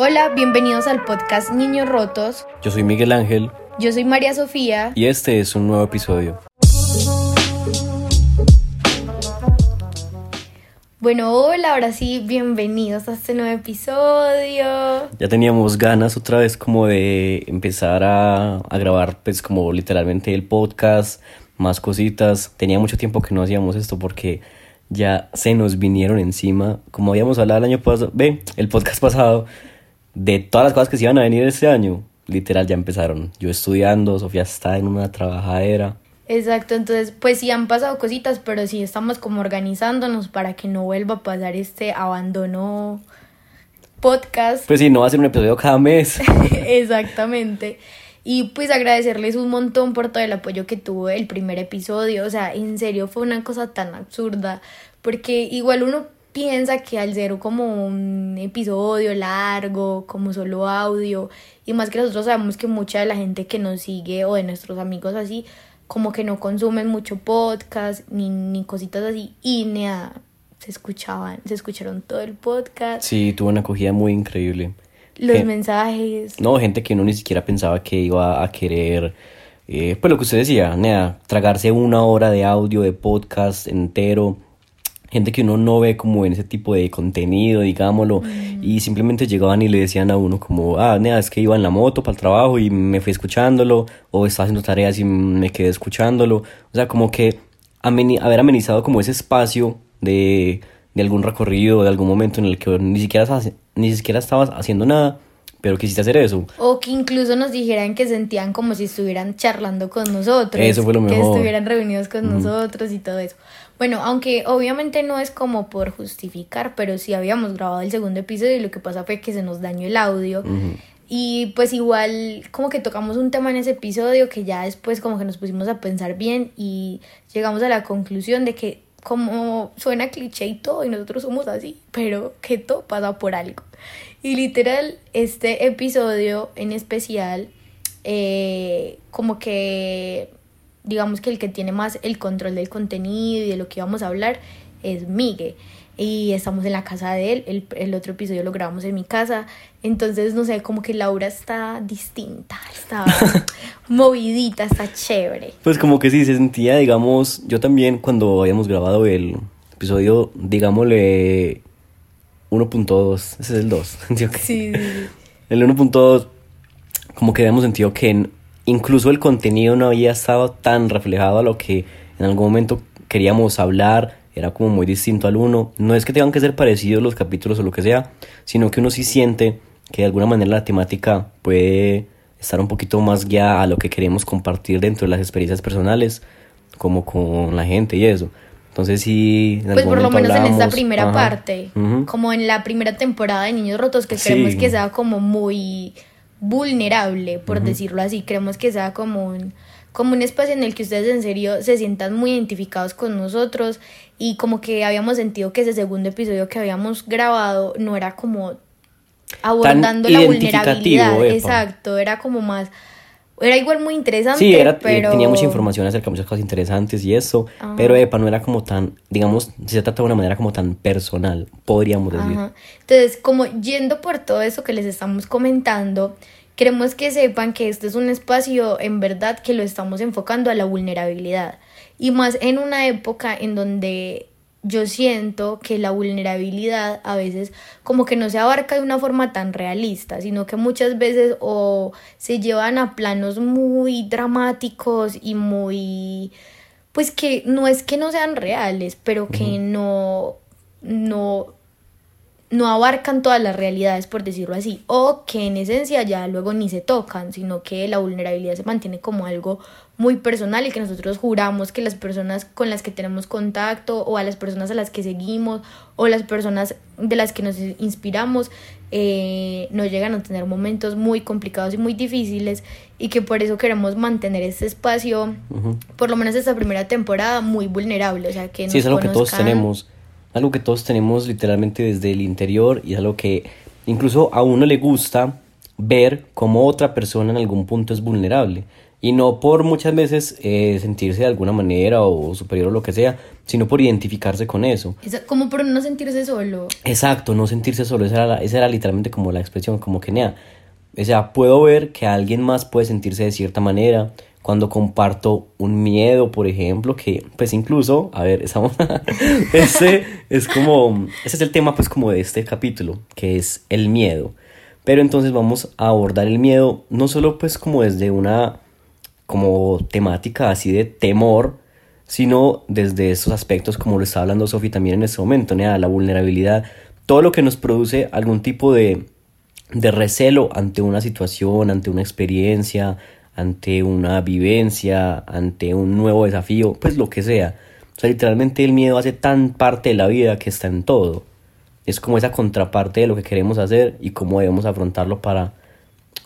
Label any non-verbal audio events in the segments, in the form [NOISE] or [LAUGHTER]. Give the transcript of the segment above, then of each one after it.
Hola, bienvenidos al podcast Niños Rotos. Yo soy Miguel Ángel. Yo soy María Sofía. Y este es un nuevo episodio. Bueno, hola, ahora sí, bienvenidos a este nuevo episodio. Ya teníamos ganas otra vez como de empezar a, a grabar pues como literalmente el podcast, más cositas. Tenía mucho tiempo que no hacíamos esto porque ya se nos vinieron encima. Como habíamos hablado el año pasado, ve, el podcast pasado, de todas las cosas que se iban a venir este año, literal ya empezaron. Yo estudiando, Sofía está en una trabajadera. Exacto, entonces pues sí han pasado cositas, pero sí estamos como organizándonos para que no vuelva a pasar este abandono podcast. Pues sí, no va a ser un episodio cada mes. [LAUGHS] Exactamente. Y pues agradecerles un montón por todo el apoyo que tuvo el primer episodio. O sea, en serio fue una cosa tan absurda. Porque igual uno piensa que al ser como un episodio largo, como solo audio, y más que nosotros sabemos que mucha de la gente que nos sigue o de nuestros amigos así, como que no consumen mucho podcast ni, ni cositas así, y nada, se escuchaban, se escucharon todo el podcast. Sí, tuvo una acogida muy increíble. Los mensajes. No, gente que uno ni siquiera pensaba que iba a querer, eh, pues lo que usted decía, nada, tragarse una hora de audio, de podcast entero gente que uno no ve como en ese tipo de contenido, digámoslo, y simplemente llegaban y le decían a uno como, ah, nada, es que iba en la moto para el trabajo y me fui escuchándolo, o estaba haciendo tareas y me quedé escuchándolo, o sea, como que haber amenizado como ese espacio de, de algún recorrido, de algún momento en el que ni siquiera, ni siquiera estabas haciendo nada, pero quisiste hacer eso. O que incluso nos dijeran que sentían como si estuvieran charlando con nosotros. Eso fue lo mejor. Que estuvieran reunidos con nosotros y todo eso. Bueno, aunque obviamente no es como por justificar, pero sí habíamos grabado el segundo episodio y lo que pasa fue que se nos dañó el audio. Y pues igual como que tocamos un tema en ese episodio que ya después como que nos pusimos a pensar bien y llegamos a la conclusión de que como suena cliché y todo y nosotros somos así, pero que todo pasa por algo. Y literal, este episodio en especial, eh, como que digamos que el que tiene más el control del contenido y de lo que vamos a hablar es Migue. Y estamos en la casa de él, el, el otro episodio lo grabamos en mi casa. Entonces, no sé, como que Laura está distinta, está [LAUGHS] movidita, está chévere. Pues como que sí, se sentía, digamos, yo también cuando habíamos grabado el episodio, digámosle 1.2, ese es el 2, [LAUGHS] ¿sí? sí. El 1.2, como que habíamos sentido que incluso el contenido no había estado tan reflejado a lo que en algún momento queríamos hablar, era como muy distinto al uno. No es que tengan que ser parecidos los capítulos o lo que sea, sino que uno sí siente que de alguna manera la temática puede estar un poquito más guiada a lo que queremos compartir dentro de las experiencias personales, como con la gente y eso. Entonces sí... pues por lo menos en esta primera parte, como en la primera temporada de Niños Rotos, que creemos que sea como muy vulnerable, por decirlo así. Creemos que sea como un, como un espacio en el que ustedes en serio se sientan muy identificados con nosotros y como que habíamos sentido que ese segundo episodio que habíamos grabado no era como abordando la vulnerabilidad. Exacto, era como más era igual muy interesante. Sí, era, pero... tenía mucha información acerca de muchas cosas interesantes y eso, pero Epa no era como tan, digamos, se trata de una manera como tan personal, podríamos decir. Entonces, como yendo por todo eso que les estamos comentando, queremos que sepan que este es un espacio en verdad que lo estamos enfocando a la vulnerabilidad. Y más en una época en donde yo siento que la vulnerabilidad a veces como que no se abarca de una forma tan realista, sino que muchas veces o se llevan a planos muy dramáticos y muy pues que no es que no sean reales, pero que no no no abarcan todas las realidades, por decirlo así, o que en esencia ya luego ni se tocan, sino que la vulnerabilidad se mantiene como algo muy personal y que nosotros juramos que las personas con las que tenemos contacto o a las personas a las que seguimos o las personas de las que nos inspiramos eh, nos llegan a tener momentos muy complicados y muy difíciles y que por eso queremos mantener este espacio, por lo menos esta primera temporada, muy vulnerable, o sea que... sí, es algo que todos tenemos, algo que todos tenemos literalmente desde el interior y es algo que incluso a uno le gusta ver cómo otra persona en algún punto es vulnerable Y no por muchas veces eh, sentirse de alguna manera o superior o lo que sea, sino por identificarse con eso. como por no sentirse solo. Exacto, no sentirse solo. Esa era, esa era literalmente como la expresión, como que, nea, o sea, puedo ver que alguien más puede sentirse de cierta manera cuando comparto un miedo, por ejemplo, que pues incluso, a ver, esa, [LAUGHS] ese es como, ese es el tema pues como de este capítulo, que es el miedo. Pero entonces vamos a abordar el miedo no solo pues como desde una como temática así de temor, sino desde esos aspectos como lo está hablando Sofi también en este momento, la vulnerabilidad, todo lo que nos produce algún tipo de, de recelo ante una situación, ante una experiencia, ante una vivencia, ante un nuevo desafío, pues lo que sea. O sea, literalmente el miedo hace tan parte de la vida que está en todo. Es como esa contraparte de lo que queremos hacer y cómo debemos afrontarlo para,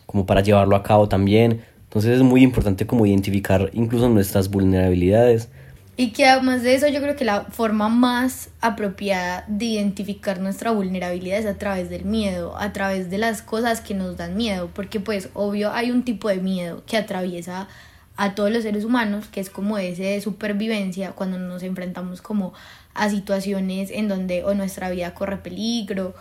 como para llevarlo a cabo también. Entonces es muy importante como identificar incluso nuestras vulnerabilidades. Y que además de eso yo creo que la forma más apropiada de identificar nuestra vulnerabilidad es a través del miedo, a través de las cosas que nos dan miedo, porque pues obvio hay un tipo de miedo que atraviesa a todos los seres humanos, que es como ese de supervivencia, cuando nos enfrentamos como a situaciones en donde o nuestra vida corre peligro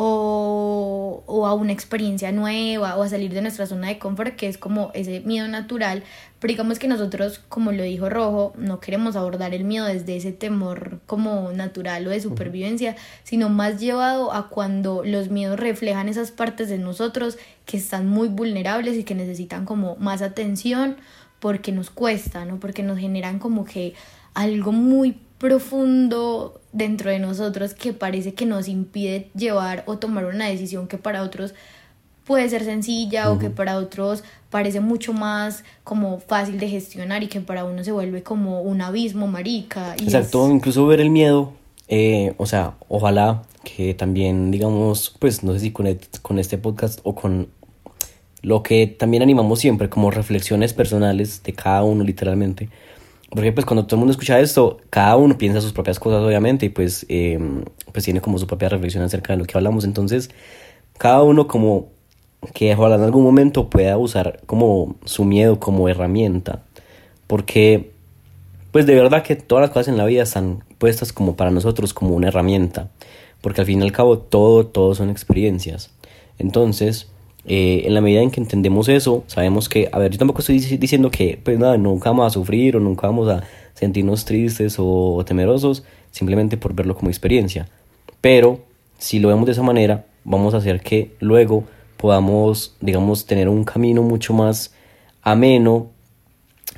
o, o, a una experiencia nueva o a salir de nuestra zona de confort, que es como ese miedo natural. Pero digamos que nosotros, como lo dijo Rojo, no queremos abordar el miedo desde ese temor como natural o de supervivencia, sino más llevado a cuando los miedos reflejan esas partes de nosotros que están muy vulnerables y que necesitan como más atención porque nos cuesta, ¿no? Porque nos generan como que algo muy profundo dentro de nosotros que parece que nos impide llevar o tomar una decisión que para otros puede ser sencilla o que para otros parece mucho más como fácil de gestionar y que para uno se vuelve como un abismo marica. Exacto, incluso ver el miedo, eh, o sea, ojalá que también digamos, pues no sé si con, con este podcast o con lo que también animamos siempre como reflexiones personales de cada uno literalmente porque pues cuando todo el mundo escucha esto, cada uno piensa sus propias cosas obviamente y pues, em, pues tiene como su propia reflexión acerca de lo que hablamos. Entonces, cada uno como que ojalá en algún momento pueda usar como su miedo como herramienta. Porque pues de verdad que todas las cosas en la vida están puestas como para nosotros como una herramienta. Porque al fin y al cabo todo, todo son experiencias. Entonces, eh, en la medida en que entendemos eso, sabemos que, a ver, yo tampoco estoy diciendo que, pues nada, nunca vamos a sufrir o nunca vamos a sentirnos tristes o temerosos, simplemente por verlo como experiencia. Pero, si lo vemos de esa manera, vamos a hacer que luego podamos, digamos, tener un camino mucho más ameno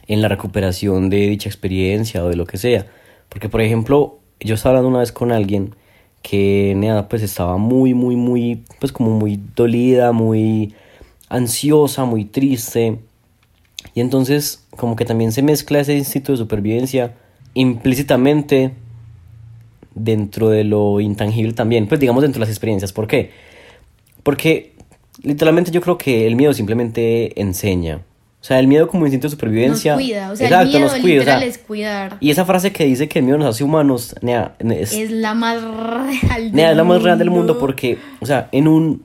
en la recuperación de dicha experiencia o de lo que sea. Porque, por ejemplo, yo estaba hablando una vez con alguien que Nea pues estaba muy, muy, muy, pues como muy dolida, muy ansiosa, muy triste. Y entonces como que también se mezcla ese instinto de supervivencia implícitamente dentro de lo intangible también, pues digamos dentro de las experiencias. ¿Por qué? Porque literalmente yo creo que el miedo simplemente enseña. O sea, el miedo como instinto de supervivencia. Nos cuida, o sea, el miedo nos cuida, es cuidar. Y esa frase que dice que el miedo nos hace humanos, es, la más real del mundo. es la más real del mundo porque, o sea, en un,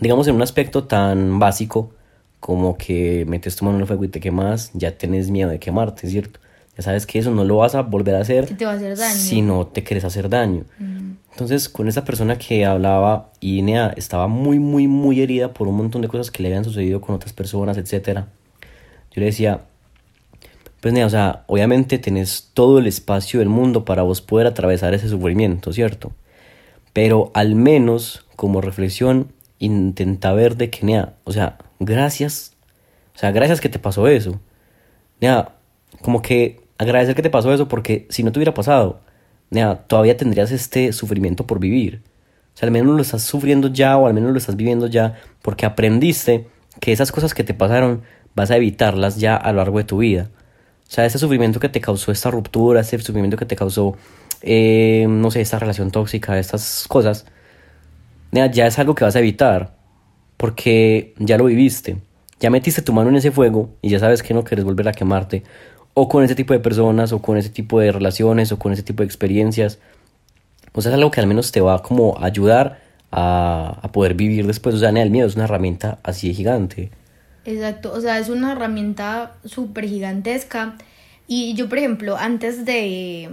digamos, en un aspecto tan básico como que metes tu mano en el fuego y te quemas, ya tienes miedo de quemarte, ¿cierto? Ya sabes que eso no lo vas a volver a hacer. te va a hacer daño. Si no te quieres hacer daño. Mm. Entonces, con esa persona que hablaba, Inea estaba muy, muy, muy herida por un montón de cosas que le habían sucedido con otras personas, etcétera yo le decía, pues, o sea, obviamente tenés todo el espacio del mundo para vos poder atravesar ese sufrimiento, ¿cierto? Pero al menos, como reflexión, intenta ver de que, nea, o sea, gracias, o sea, gracias que te pasó eso. Como que agradecer que te pasó eso porque si no te hubiera pasado, todavía tendrías este sufrimiento por vivir. O sea, al menos lo estás sufriendo ya o al menos lo estás viviendo ya porque aprendiste que esas cosas que te pasaron vas a evitarlas ya a lo largo de tu vida. O sea, ese sufrimiento que te causó esta ruptura, ese sufrimiento que te causó, eh, no sé, esta relación tóxica, estas cosas, ya es algo que vas a evitar, porque ya lo viviste, ya metiste tu mano en ese fuego y ya sabes que no quieres volver a quemarte, o con ese tipo de personas, o con ese tipo de relaciones, o con ese tipo de experiencias. O sea, es algo que al menos te va como a ayudar a, a poder vivir después. O sea, el miedo es una herramienta así de gigante. Exacto, o sea, es una herramienta súper gigantesca. Y yo, por ejemplo, antes de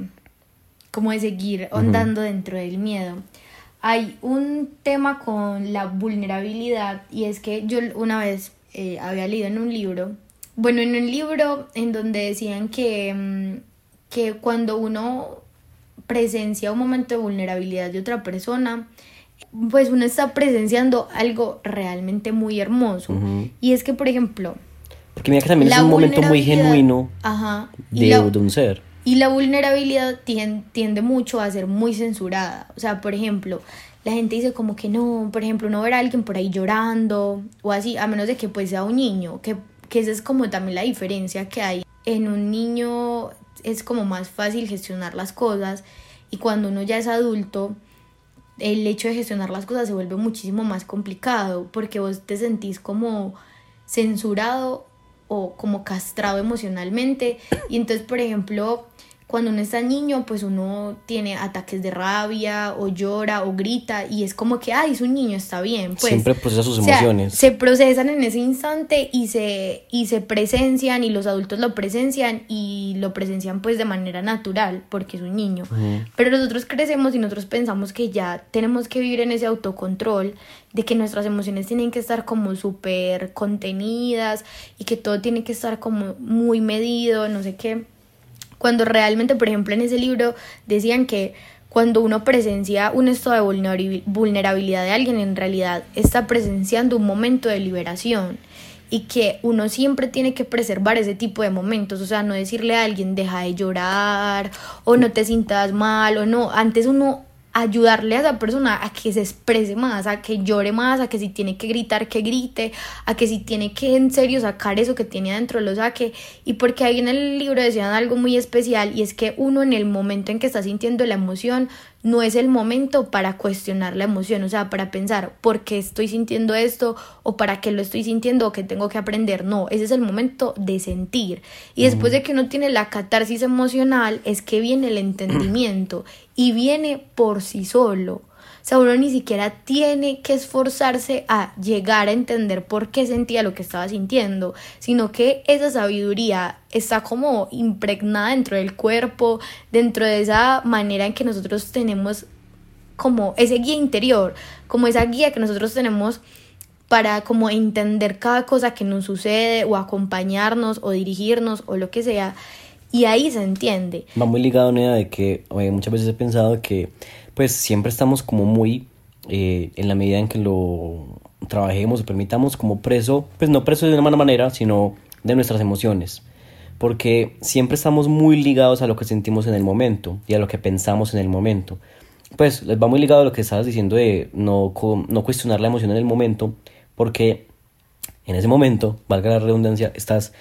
como de seguir andando dentro del miedo, hay un tema con la vulnerabilidad y es que yo una vez eh, había leído en un libro, bueno, en un libro en donde decían que, mm, que cuando uno presencia un momento de vulnerabilidad de otra persona, pues uno está presenciando algo realmente muy hermoso. Y es que, por ejemplo... Porque mira que también es un momento muy genuino de, un ser. Y la vulnerabilidad tiende, mucho a ser muy censurada. O sea, por ejemplo, la gente dice como que no, por ejemplo, no ver a alguien por ahí llorando o así, a menos de que pues sea un niño, que, que esa es como también la diferencia que hay. En un niño es como más fácil gestionar las cosas y cuando uno ya es adulto, el hecho de gestionar las cosas se vuelve muchísimo más complicado porque vos te sentís como censurado o como castrado emocionalmente. Y entonces por ejemplo cuando uno está niño, pues uno tiene ataques de rabia o llora o grita y es como que, ay, es un niño, está bien. Pues, Siempre procesa sus emociones. se procesan en ese instante y se, y se presencian y los adultos lo presencian y lo presencian pues de manera natural porque es un niño. Pero nosotros crecemos y nosotros pensamos que ya tenemos que vivir en ese autocontrol de que nuestras emociones tienen que estar como súper contenidas y que todo tiene que estar como muy medido, no sé qué cuando realmente, por ejemplo, en ese libro decían que cuando uno presencia un estado de vulnerabilidad de alguien, en realidad está presenciando un momento de liberación y que uno siempre tiene que preservar ese tipo de momentos, o sea, no decirle a alguien deja de llorar o no te sientas mal o no, antes uno ayudarle a esa persona a que se exprese más, a que llore más, a que si tiene que gritar, que grite, a que si tiene que en serio sacar eso que tiene adentro, lo saque. Y porque ahí en el libro decían algo muy especial y es que uno en el momento en que está sintiendo la emoción no es el momento para cuestionar la emoción, o sea, para pensar por qué estoy sintiendo esto o para qué lo estoy sintiendo o qué tengo que aprender. No, ese es el momento de sentir. Y después de que uno tiene la catarsis emocional, es que viene el entendimiento y viene por sí solo. O sea, uno ni siquiera tiene que esforzarse a llegar a entender por qué sentía lo que estaba sintiendo, sino que esa sabiduría está como impregnada dentro del cuerpo, dentro de esa manera en que nosotros tenemos como ese guía interior, como esa guía que nosotros tenemos para como entender cada cosa que nos sucede o acompañarnos o dirigirnos o lo que sea. Y ahí se entiende. Va muy ligado a una idea de que muchas veces he pensado que pues siempre estamos como muy, eh, en la medida en que lo trabajemos o permitamos como preso, pues no preso de una mala manera, sino de nuestras emociones. Porque siempre estamos muy ligados a lo que sentimos en el momento y a lo que pensamos en el momento. Pues les va muy ligado a lo que estabas diciendo de no, no cuestionar la emoción en el momento, porque en ese momento, valga la redundancia, estás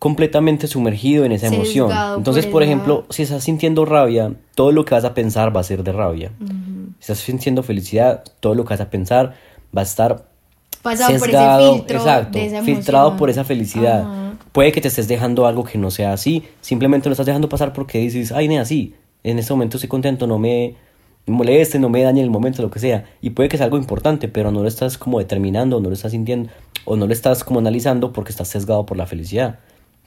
completamente sumergido en esa emoción. Entonces, por, ejemplo, si estás sintiendo rabia, todo lo que vas a pensar va a ser de rabia. Si estás sintiendo felicidad, todo lo que vas a pensar va a estar Pasado sesgado, por ese exacto, filtrado por esa felicidad. Puede que te estés dejando algo que no sea así, simplemente lo estás dejando pasar porque dices, ay, no así, en este momento estoy contento, no me moleste, no me dañe el momento, lo que sea. Y puede que sea algo importante, pero no lo estás como determinando, no lo estás sintiendo, o no lo estás como analizando porque estás sesgado por la felicidad.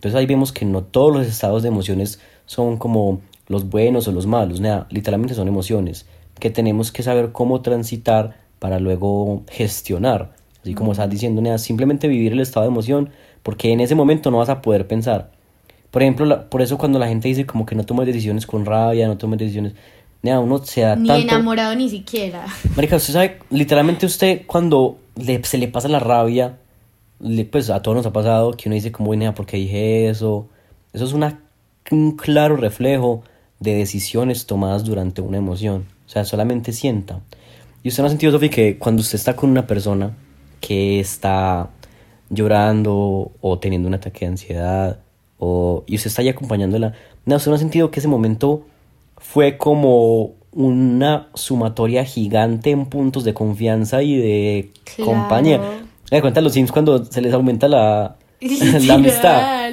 Entonces ahí vemos que no todos los estados de emociones son como los buenos o los malos, nada, literalmente son emociones que tenemos que saber cómo transitar para luego gestionar. Así como estás diciendo, nada, simplemente vivir el estado de emoción, porque en ese momento no vas a poder pensar. Por ejemplo, por eso cuando la gente dice como que no tomes decisiones con rabia, no tomes decisiones, nada, uno se da ni enamorado ni siquiera. Marica, usted sabe, literalmente usted cuando se le pasa la rabia, pues a todos nos ha pasado que uno dice como, bueno, ¿por qué dije eso? Eso es una, un claro reflejo de decisiones tomadas durante una emoción. O sea, solamente sienta. Y usted no ha sentido, Sofi, que cuando usted está con una persona que está llorando o teniendo un ataque de ansiedad o, y usted está ahí acompañándola, no, usted no ha sentido que ese momento fue como una sumatoria gigante en puntos de confianza y de compañía. Me cuenta los Sims cuando se les aumenta la, [LAUGHS] [LAUGHS] la amistad.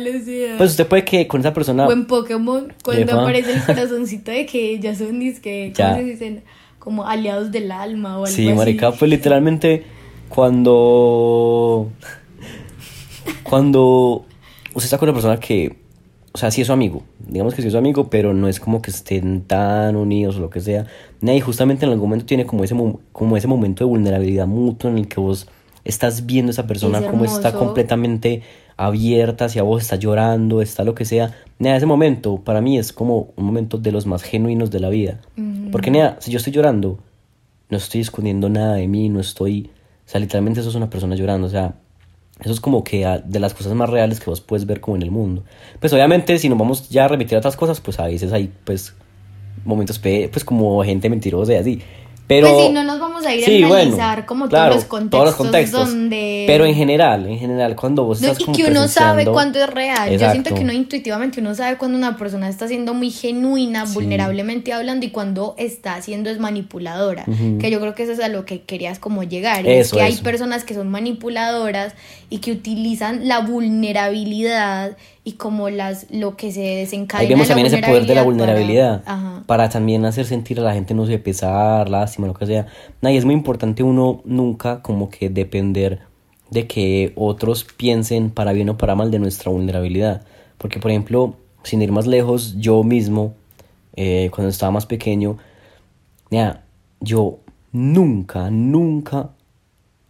Pues usted puede que con esa persona. O en Pokémon, cuando aparece el [LAUGHS] corazoncito de que ya son disque, ¿cómo se dicen? Como aliados del alma o algo sí, marica, pues literalmente cuando. cuando usted está con una persona que, o sea, sí es su amigo, digamos que sí es su amigo, pero no es como que estén tan unidos o lo que sea. Y justamente en algún momento tiene como ese, como ese momento de vulnerabilidad mutua en el que vos estás viendo a esa persona como está completamente abierta hacia vos, está llorando, está lo que sea. Nea, ese momento para mí es como un momento de los más genuinos de la vida. Porque, nea, si yo estoy llorando, no estoy escondiendo nada de mí, no estoy. O sea, literalmente eso es una persona llorando. O sea, eso es como que de las cosas más reales que vos puedes ver como en el mundo. Pues obviamente, si nos vamos ya a remitir a otras cosas, pues a veces hay, pues, momentos, pues, como gente mentirosa y así. Pero, pues sí, no nos vamos a ir a analizar como todos, los contextos todos los contextos donde... Pero en general, en general, cuando vos estás Y que uno sabe cuándo es real. Yo siento que uno intuitivamente uno sabe cuando una persona está siendo muy genuina, vulnerablemente hablando y cuando está siendo es manipuladora. Que yo creo que eso es a lo que querías como llegar. es que hay personas que son manipuladoras y que utilizan la vulnerabilidad y como las lo que se desencadena. Ahí vemos también ese poder de la vulnerabilidad para, también hacer sentir a la gente no sé pesar, lástima, lo que sea. y es muy importante uno nunca como que depender de que otros piensen para bien o para mal de nuestra vulnerabilidad. Porque por ejemplo, sin ir más lejos, yo mismo, eh, cuando estaba más pequeño, ya, yo nunca, nunca,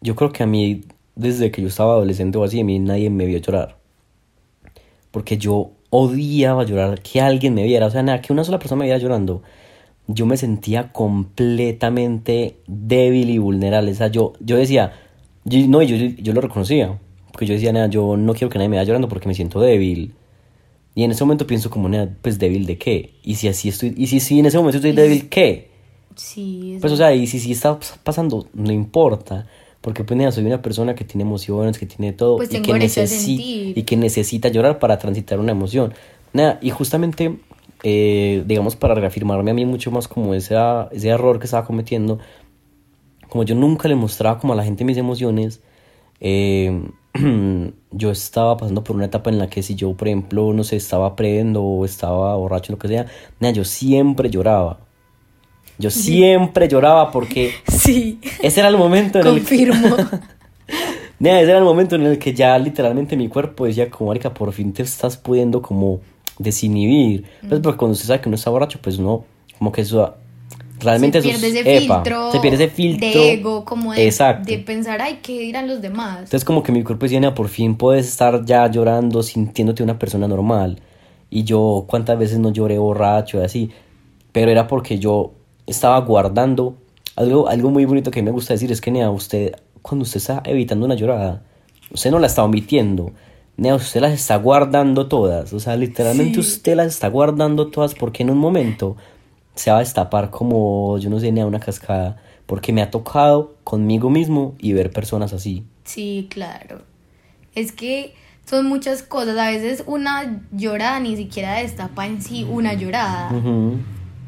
yo creo que a mí, desde que yo estaba adolescente o así, a mí nadie me vio llorar porque yo odiaba llorar, que alguien me viera, o sea, nada, que una sola persona me viera llorando. Yo me sentía completamente débil y vulnerable. O sea, yo, yo decía, yo, no, yo, yo lo reconocía, porque yo decía, nada, yo no quiero que nadie me vea llorando porque me siento débil. Y en ese momento pienso como, nada, pues débil de qué? Y si así estoy, y si, si en ese momento estoy débil, ¿qué? Sí. Pues o sea, y si, si está pasando, no importa. Porque pues soy una persona que tiene emociones, que tiene todo pues y, que necesita, y que necesita llorar para transitar una emoción. Nada, y justamente, eh, digamos, para reafirmarme a mí mucho más como ese, ese error que estaba cometiendo, como yo nunca le mostraba como a la gente mis emociones, eh, [CLEARS THROAT] yo estaba pasando por una etapa en la que si yo, por ejemplo, no sé, estaba prendo o estaba borracho, lo que sea, nada, yo siempre lloraba. Yo siempre lloraba porque sí. ese era el momento en Confirmo. [LAUGHS] el que... ese era el momento en el que ya literalmente mi cuerpo decía como, marica, por fin te estás pudiendo como desinhibir. Pues porque cuando usted sabe que uno está borracho, pues no, como que eso... Realmente se pierde ese filtro. Se pierde ese filtro. De ego, como de, de pensar, ay, ¿qué dirán los demás? Entonces como que mi cuerpo decía, por fin puedes estar ya llorando, sintiéndote una persona normal. Y yo, ¿cuántas veces no lloré borracho y así? Pero era porque yo estaba guardando. Algo, algo muy bonito que me gusta decir es que, Nea, usted, cuando usted está evitando una llorada, usted no la está omitiendo. Nea, usted las está guardando todas. O sea, literalmente usted las está guardando todas porque en un momento se va a destapar como, yo no sé, Nea, una cascada. Porque me ha tocado conmigo mismo y ver personas así. Sí, claro. Es que son muchas cosas. A veces una llorada ni siquiera destapa en sí una llorada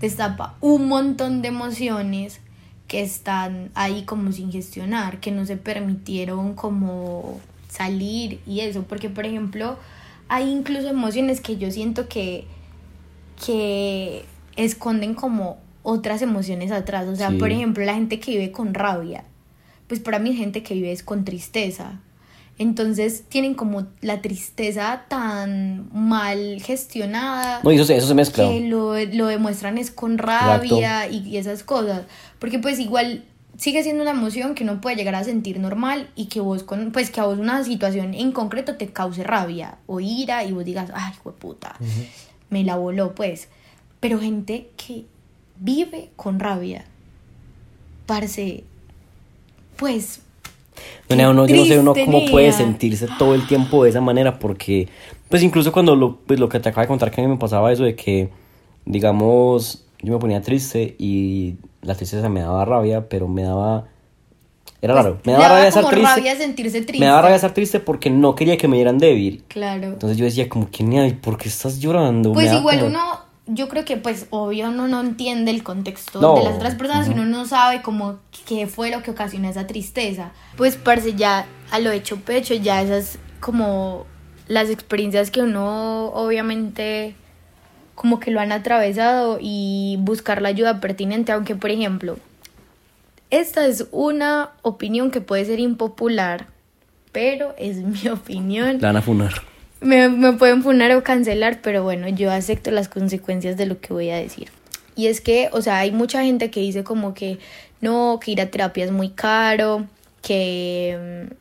destapa un montón de emociones que están ahí como sin gestionar, que no se permitieron como salir y eso, porque por ejemplo hay incluso emociones que yo siento que, que esconden como otras emociones atrás, o sea, por ejemplo la gente que vive con rabia, pues para mí gente que vive es con tristeza, entonces tienen como la tristeza tan mal gestionada. No, eso, eso se mezcla. Que lo, lo demuestran es con rabia y, esas cosas. Porque pues igual sigue siendo una emoción que uno puede llegar a sentir normal y que vos con, pues que a vos una situación en concreto te cause rabia o ira y vos digas, ay, puta, me la voló pues. Pero gente que vive con rabia, parce, pues no, yo no sé uno cómo puede sentirse todo el tiempo de esa manera porque, pues incluso cuando lo, pues, lo que te acabo de contar que a mí me pasaba eso de que, digamos, yo me ponía triste y la tristeza me daba rabia, pero me daba... Era pues, raro. Me daba rabia estar triste. Rabia sentirse triste. Me daba rabia estar triste porque no quería que me dieran débil. Claro. Entonces yo decía como que, ¿por qué estás llorando? Pues igual uno yo creo que pues obvio uno no entiende el contexto de las otras personas y uno no sabe como qué fue lo que ocasionó esa tristeza. Pues parce ya a lo hecho pecho ya esas como las experiencias que uno obviamente como que lo han atravesado y buscar la ayuda pertinente, aunque por ejemplo, esta es una opinión que puede ser impopular, pero es mi [LAUGHS] opinión. La van a funar. Me, pueden funar o cancelar, pero bueno, yo acepto las consecuencias de lo que voy a decir. Y es que, o sea, hay mucha gente que dice como que no, que ir a terapia es muy caro, que mm,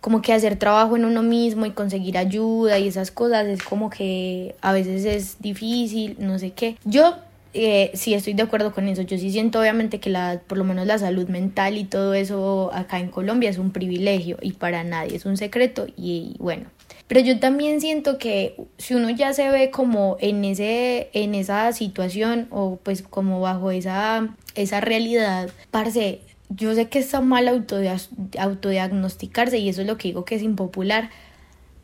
como que hacer trabajo en uno mismo y conseguir ayuda y esas cosas es como que a veces es difícil, no sé qué. Yo eh, sí estoy de acuerdo con eso. Yo sí siento obviamente que la, por lo menos la salud mental y todo eso acá en Colombia es un privilegio y para nadie es un secreto y bueno, pero yo también siento que si uno ya se ve como en, ese, en esa situación o pues como bajo esa, esa realidad, parce, yo sé que está mal autodiagnosticarse y eso es lo que digo que es impopular.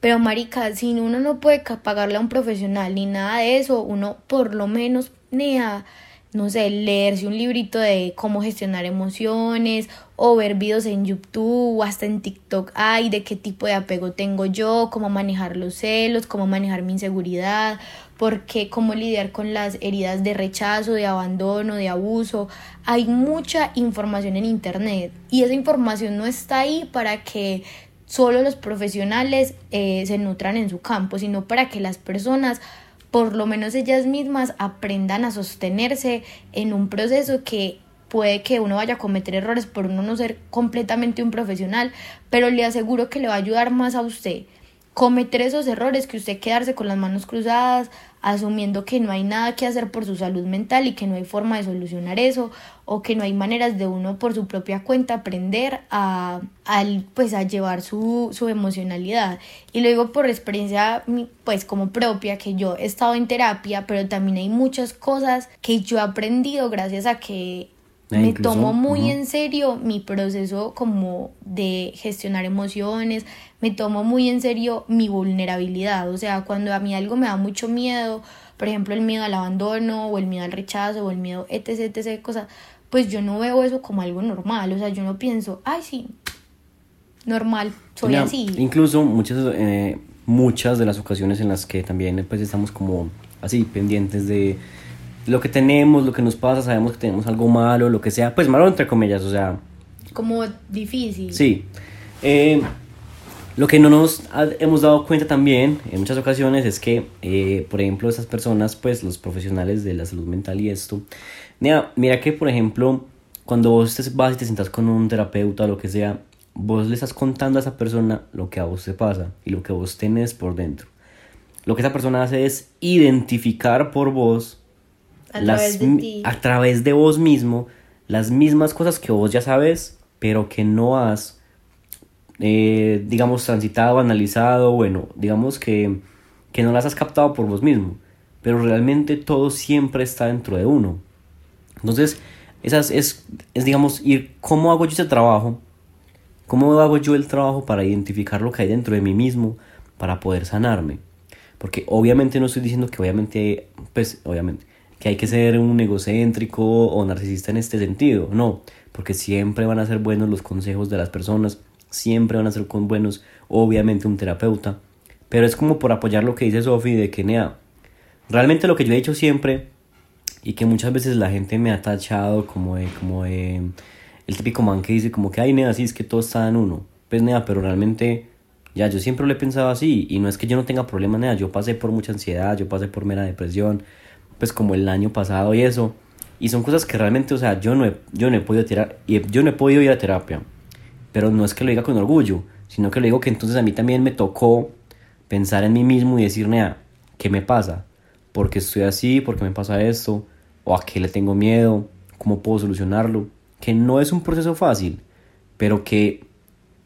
Pero marica, si uno no puede pagarle a un profesional ni nada de eso, uno por lo menos, ni a no sé, leerse un librito de cómo gestionar emociones o ver videos en YouTube o hasta en TikTok, ay, de qué tipo de apego tengo yo, cómo manejar los celos, cómo manejar mi inseguridad, porque cómo lidiar con las heridas de rechazo, de abandono, de abuso. Hay mucha información en Internet y esa información no está ahí para que solo los profesionales eh, se nutran en su campo, sino para que las personas por lo menos ellas mismas aprendan a sostenerse en un proceso que puede que uno vaya a cometer errores por uno no ser completamente un profesional, pero le aseguro que le va a ayudar más a usted cometer esos errores que usted quedarse con las manos cruzadas, asumiendo que no hay nada que hacer por su salud mental y que no hay forma de solucionar eso o que no hay maneras de uno por su propia cuenta aprender a, pues a llevar su, su emocionalidad. Y lo digo por experiencia pues como propia que yo he estado en terapia pero también hay muchas cosas que yo he aprendido gracias a que e me tomo muy en serio mi proceso como de gestionar emociones, me tomo muy en serio mi vulnerabilidad, o sea, cuando a mí algo me da mucho miedo, por ejemplo el miedo al abandono o el miedo al rechazo o el miedo etc, etc, cosas, pues yo no veo eso como algo normal, o sea, yo no pienso, ay sí, normal, soy así. Incluso muchas, eh, muchas de las ocasiones en las que también pues estamos como así pendientes de lo que tenemos, lo que nos pasa, sabemos que tenemos algo malo, lo que sea, pues malo entre comillas, o sea... Como difícil. Sí. Eh, lo que no nos hemos dado cuenta también en muchas ocasiones es que, eh, por ejemplo, esas personas, pues los profesionales de la salud mental y esto, mira, mira que, por ejemplo, cuando vos te vas y te sientas con un terapeuta o lo que sea, vos le estás contando a esa persona lo que a vos te pasa y lo que vos tenés por dentro. Lo que esa persona hace es identificar por vos a través de ti. A través de vos mismo, las mismas cosas que vos ya sabes, pero que no has, eh, digamos, transitado, analizado, bueno, digamos que, que no las has captado por vos mismo. Pero realmente todo siempre está dentro de uno. Entonces, esas es, es, digamos, ir, ¿cómo hago yo ese trabajo? ¿Cómo hago yo el trabajo para identificar lo que hay dentro de mí mismo para poder sanarme? Porque obviamente no estoy diciendo que obviamente, pues obviamente, que hay que ser un egocéntrico o narcisista en este sentido, no, porque siempre van a ser buenos los consejos de las personas, siempre van a ser buenos, obviamente un terapeuta, pero es como por apoyar lo que dice Sofi de que Nea, realmente lo que yo he dicho siempre y que muchas veces la gente me ha tachado como de, como de el típico man que dice como que ay Nea, sí es que todo está en uno, pues Nea, pero realmente ya yo siempre lo he pensado así y no es que yo no tenga problemas Nea, yo pasé por mucha ansiedad, yo pasé por mera depresión, pues como el año pasado y eso. Y son cosas que realmente, o sea, yo no he, yo no he podido tirar, yo no he podido ir a terapia. Pero no es que lo diga con orgullo, sino que lo digo que entonces a mí también me tocó pensar en mí mismo y decirme, a ¿qué me pasa? ¿Por qué estoy así? ¿Por qué me pasa esto? ¿O a qué le tengo miedo? ¿Cómo puedo solucionarlo? Que no es un proceso fácil, pero que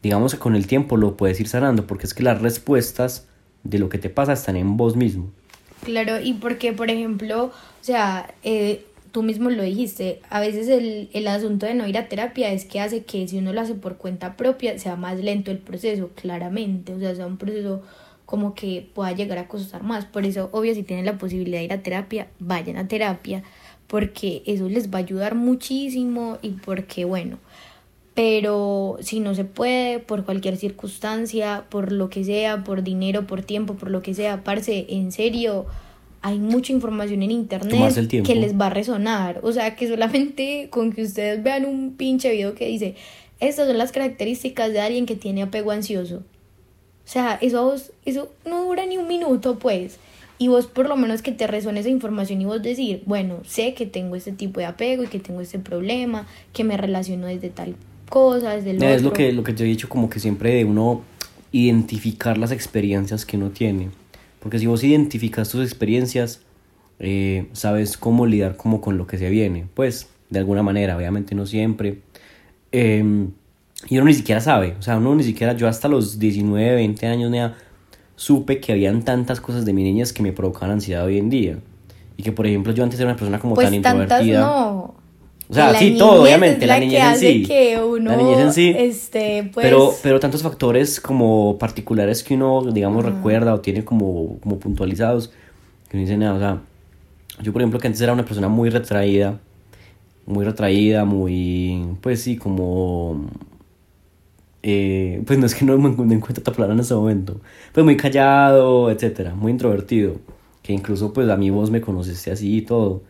digamos que con el tiempo lo puedes ir sanando, porque es que las respuestas de lo que te pasa están en vos mismo. Claro, y porque, por ejemplo, o sea, eh, tú mismo lo dijiste, a veces el, el asunto de no ir a terapia es que hace que si uno lo hace por cuenta propia sea más lento el proceso, claramente, o sea, sea un proceso como que pueda llegar a costar más. Por eso, obvio, si tienen la posibilidad de ir a terapia, vayan a terapia, porque eso les va a ayudar muchísimo y porque, bueno, pero si no se puede, por cualquier circunstancia, por lo que sea, por dinero, por tiempo, por lo que sea, parce, en serio, hay mucha información en internet que les va a resonar. O sea, que solamente con que ustedes vean un pinche video que dice estas son las características de alguien que tiene apego ansioso. O sea, eso, eso no dura ni un minuto, pues. Y vos por lo menos que te resuene esa información y vos decir, bueno, sé que tengo este tipo de apego y que tengo este problema, que me relaciono desde tal cosa, desde el Es lo otro. que, lo que te he dicho, como que siempre de uno identificar las experiencias que uno tiene. Porque si vos identificas tus experiencias, eh, sabes cómo lidiar como con lo que se viene. Pues, de alguna manera, obviamente no siempre. Eh, y uno ni siquiera sabe, o sea, uno ni siquiera, yo hasta los 19, 20 años ya supe que habían tantas cosas de mi niñez que me provocaban ansiedad hoy en día. Y que, por ejemplo, yo antes era una persona como pues tan tantas introvertida. no. O sea, sí, todo, obviamente, la la niñez que en sí. que uno, la niñez en sí. este, pues, Pero, pero tantos factores como particulares que uno, digamos, Ajá. recuerda o tiene como, como puntualizados, que no dicen nada. O sea, yo, por ejemplo, que antes era una persona muy retraída, muy retraída, muy, pues sí, como... eh, pues no es que no me, encuentro otra palabra en ese momento. Pues muy callado, etcétera, muy introvertido. Que incluso, pues a mí vos me conociste así y todo.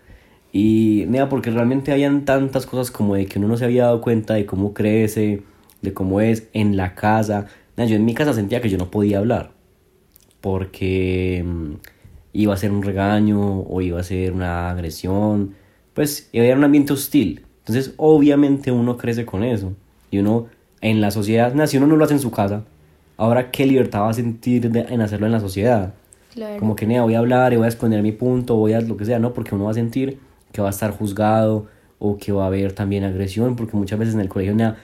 Y nada, porque realmente habían tantas cosas como de que uno no se había dado cuenta de cómo crece, de cómo es en la casa. Nada, yo en mi casa sentía que yo no podía hablar porque mm, iba a ser un regaño o iba a ser una agresión. Pues era un ambiente hostil. Entonces, obviamente uno crece con eso. Y uno en la sociedad, nada, si uno no lo hace en su casa, ahora qué libertad va a sentir de- en hacerlo en la sociedad. claro. Como que nea, voy a hablar y voy a exponer mi punto, voy a lo que sea, ¿no? Porque uno va a sentir que va a estar juzgado o que va a haber también agresión, porque muchas veces en el colegio, nea,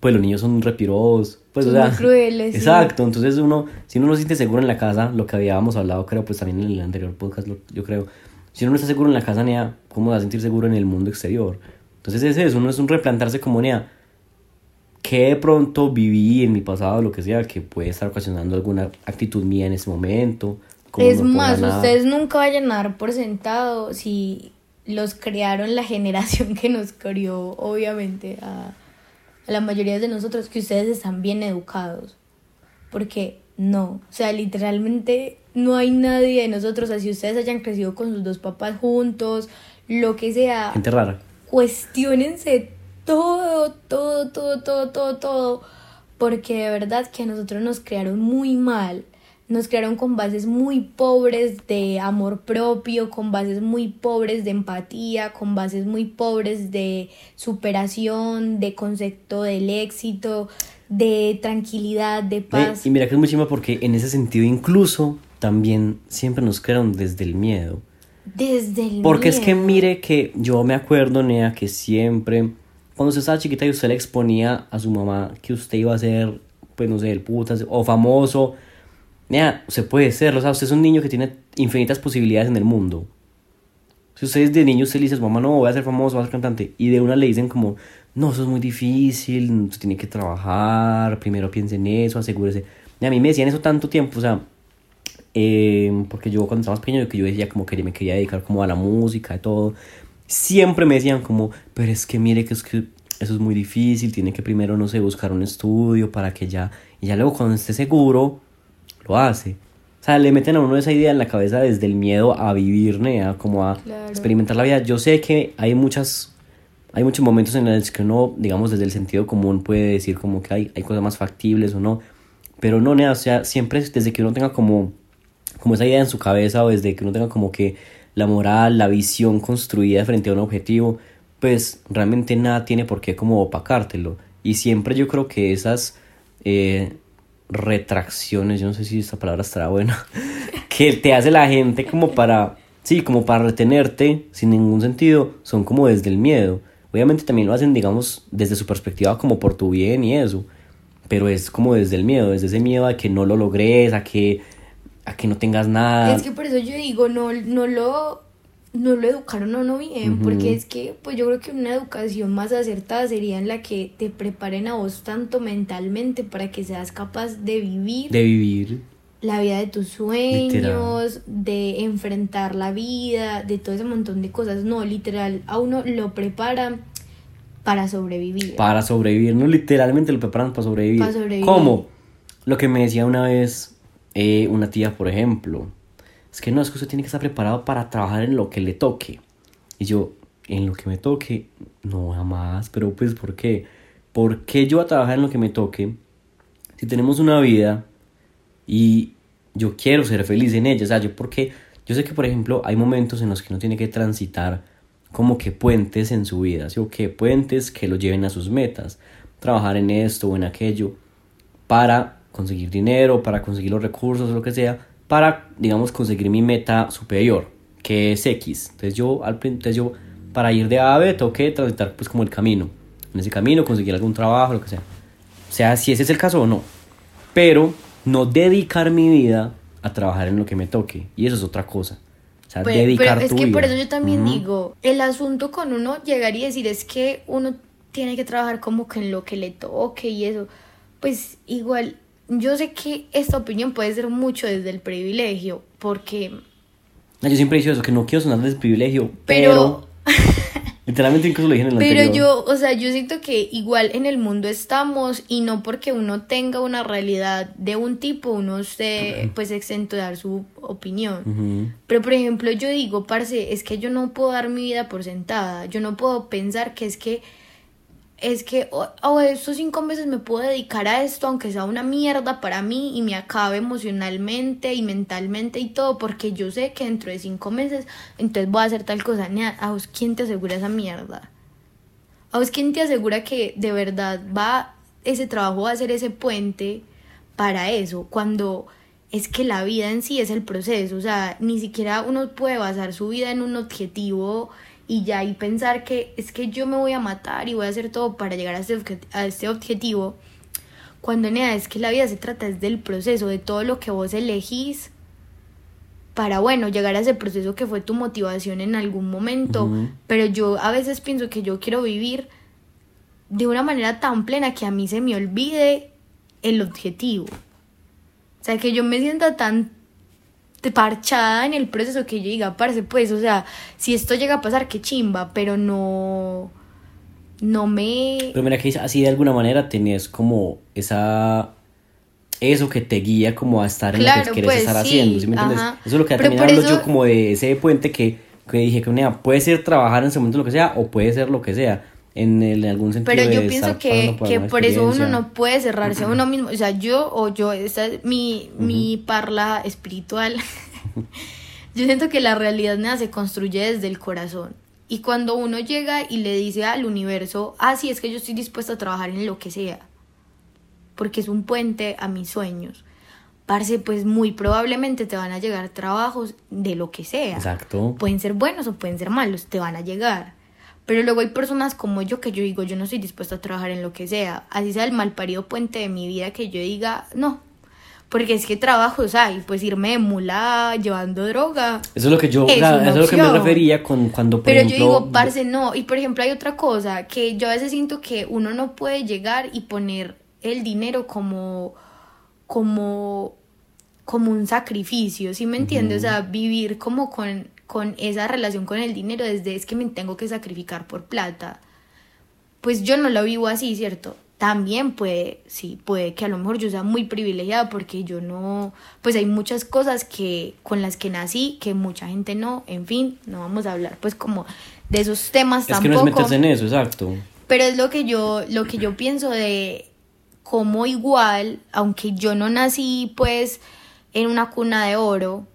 pues los niños son repiros, pues Son o sea, muy crueles, sí. exacto, entonces uno, si uno no se siente seguro en la casa, lo que habíamos hablado, creo, pues también en el anterior podcast, lo- yo creo, si uno no está seguro en la casa, nea, ¿cómo va a sentir seguro en el mundo exterior? Entonces es eso, uno es un replantarse como, nea, que de pronto viví en mi pasado, lo que sea, que puede estar ocasionando alguna actitud mía en ese momento. Es no más, nada. ustedes nunca vayan a dar por sentado si los crearon la generación que nos crió, obviamente, a, a la mayoría de nosotros, que ustedes están bien educados. Porque no, o sea, literalmente no hay nadie de nosotros, así ustedes hayan crecido con sus dos papás juntos, lo que sea, Gente rara. cuestionense todo, todo, todo, todo, todo, todo, porque de verdad que a nosotros nos crearon muy mal. Nos crearon con bases muy pobres de amor propio, con bases muy pobres de empatía, con bases muy pobres de superación, de concepto del éxito, de tranquilidad, de paz. y mira que es muy chima porque en ese sentido incluso también siempre nos crearon desde el miedo. Desde el Porque es que mire que yo me acuerdo, Nea, que siempre, cuando usted estaba chiquita y usted le exponía a su mamá que usted iba a ser, pues no sé, el putas o famoso, Nea, usted puede serlo, o sea, usted es un niño que tiene infinitas posibilidades en el mundo. Si usted es de niño, usted le dice a su mamá, no, voy a ser famoso, voy a ser cantante, y de una le dicen como, no, eso es muy difícil, usted tiene que trabajar, primero piense en eso, asegúrese. Y a mí me decían eso tanto tiempo, o sea, eh, porque yo cuando estaba más pequeño, que yo decía como que me quería dedicar como a la música y todo, siempre me decían como, pero es que mire que es que eso es muy difícil, tiene que primero, no sé, buscar un estudio para que ya, y ya luego cuando esté seguro, lo hace. O sea, le meten a uno esa idea en la cabeza desde el miedo a vivir, ¿no? como a Claro. experimentar la vida. Yo sé que hay muchas, hay muchos momentos en los que uno, digamos, desde el sentido común puede decir como que hay, hay cosas más factibles o no, pero no, nea, o sea, siempre desde que uno tenga como, como esa idea en su cabeza o desde que uno tenga como que la moral, la visión construida frente a un objetivo, pues realmente nada tiene por qué como opacártelo. Y siempre yo creo que esas eh, retracciones, yo no sé si esta palabra estará buena, [LAUGHS] que te hace la gente como para, sí, como para retenerte sin ningún sentido, son como desde el miedo. Obviamente también lo hacen, digamos, desde su perspectiva como por tu bien y eso, pero es como desde el miedo, desde ese miedo a que no lo logres, a que, a que no tengas nada. Es que por eso yo digo, no, no lo no lo educaron a uno bien, porque es que pues yo creo que una educación más acertada sería en la que te preparen a vos tanto mentalmente para que seas capaz de vivir De vivir. la vida de tus sueños, de enfrentar la vida, de todo ese montón de cosas. No, literal, a uno lo preparan para sobrevivir. Para sobrevivir, no literalmente lo preparan para sobrevivir. Para sobrevivir. ¿Cómo? Lo que me decía una vez eh, una tía, por ejemplo, es que no, es que usted tiene que estar preparado para trabajar en lo que le toque. Y yo, en lo que me toque, no jamás, pero pues ¿por qué? ¿por qué yo voy a trabajar en lo que me toque? Si tenemos una vida y yo quiero ser feliz en ella, o sea, yo porque yo sé que por ejemplo hay momentos en los que uno tiene que transitar como que puentes en su vida, ¿sí? o que puentes que lo lleven a sus metas, trabajar en esto o en aquello para conseguir dinero, para conseguir los recursos o lo que sea, para digamos conseguir mi meta superior, que es X. Entonces yo al entonces yo para ir de A a B tengo que transitar pues como el camino. En ese camino conseguir algún trabajo, lo que sea. O sea, si ese es el caso o no. Pero no dedicar mi vida a trabajar en lo que me toque. Y eso es otra cosa. O sea, Pues, dedicar pero es tu que por eso yo también Ujú. digo, el asunto con uno llegar y decir es que uno tiene que trabajar como que en lo que le toque y eso, pues igual, yo sé que esta opinión puede ser mucho desde el privilegio, porque, No, yo siempre he dicho eso, que no quiero sonar de privilegio, pero, pero... [LAUGHS] literalmente incluso lo dije en el pero anterior. yo, o sea, yo siento que igual en el mundo estamos y no porque uno tenga una realidad de un tipo, uno esté pues exento de dar su opinión. Pero por ejemplo, yo digo, parce, es que yo no puedo dar mi vida por sentada. Yo no puedo pensar que es que es que o, estos cinco meses me puedo dedicar a esto, aunque sea una mierda para mí y me acabe emocionalmente y mentalmente y todo, porque yo sé que dentro de cinco meses entonces voy a hacer tal cosa. ¿A vos quién te asegura esa mierda? ¿A vos quién te asegura que de verdad va ese trabajo va a ser ese puente para eso? Cuando es que la vida en sí es el proceso, o sea, ni siquiera uno puede basar su vida en un objetivo y ya y pensar que es que yo me voy a matar y voy a hacer todo para llegar a este, a este objetivo. Cuando nada, es que la vida se trata es del proceso, de todo lo que vos elegís para, bueno, llegar a ese proceso que fue tu motivación en algún momento. Pero yo a veces pienso que yo quiero vivir de una manera tan plena que a mí se me olvide el objetivo. O sea, que yo me sienta tan parchada en el proceso que yo diga, parce, pues, o sea, si esto llega a pasar, qué chimba, pero no, no me... Pero mira que así de alguna manera tenés como esa... Eso que te guía como a estar en lo que quieres pues, estar sí, haciendo, ¿sí me entiendes? Eso es lo que también hablo eso- yo como de ese puente que, que dije que mira, puede ser trabajar en ese momento lo que sea o puede ser lo que sea, en, el- en algún sentido Pero yo de pienso que, que por eso uno no puede cerrarse a uno mismo. O sea, yo o yo, esta es mi, mi parla espiritual. [LAUGHS] [LAUGHS] yo siento que la realidad nada se construye desde el corazón. Y cuando uno llega y le dice al universo, ah, sí, es que yo estoy dispuesto a trabajar en lo que sea, porque es un puente a mis sueños. Parce, pues muy probablemente te van a llegar trabajos de lo que sea. Exacto. Pueden ser buenos o pueden ser malos, te van a llegar. Pero luego hay personas como yo que yo digo, yo no estoy dispuesta a trabajar en lo que sea. Así sea el malparido puente de mi vida que yo diga, no. Porque es que trabajos hay, pues irme de mula llevando droga. Eso es lo que yo, Es eso es lo que me refería con cuando, por Pero ejemplo... yo digo, parce, no. Y por ejemplo, hay otra cosa que yo a veces siento que uno no puede llegar y poner el dinero como, como, como un sacrificio, ¿sí me entiendes? O sea, vivir como con, con esa relación con el dinero desde es que me tengo que sacrificar por plata. Pues yo no lo vivo así, ¿cierto? También puede, sí, puede que a lo mejor yo sea muy privilegiada porque yo no, pues hay muchas cosas que con las que nací que mucha gente no, en fin, no vamos a hablar pues como de esos temas Es que no tampoco. es meterse en eso, exacto. Pero es lo que yo, lo que yo pienso de cómo igual, aunque yo no nací pues en una cuna de oro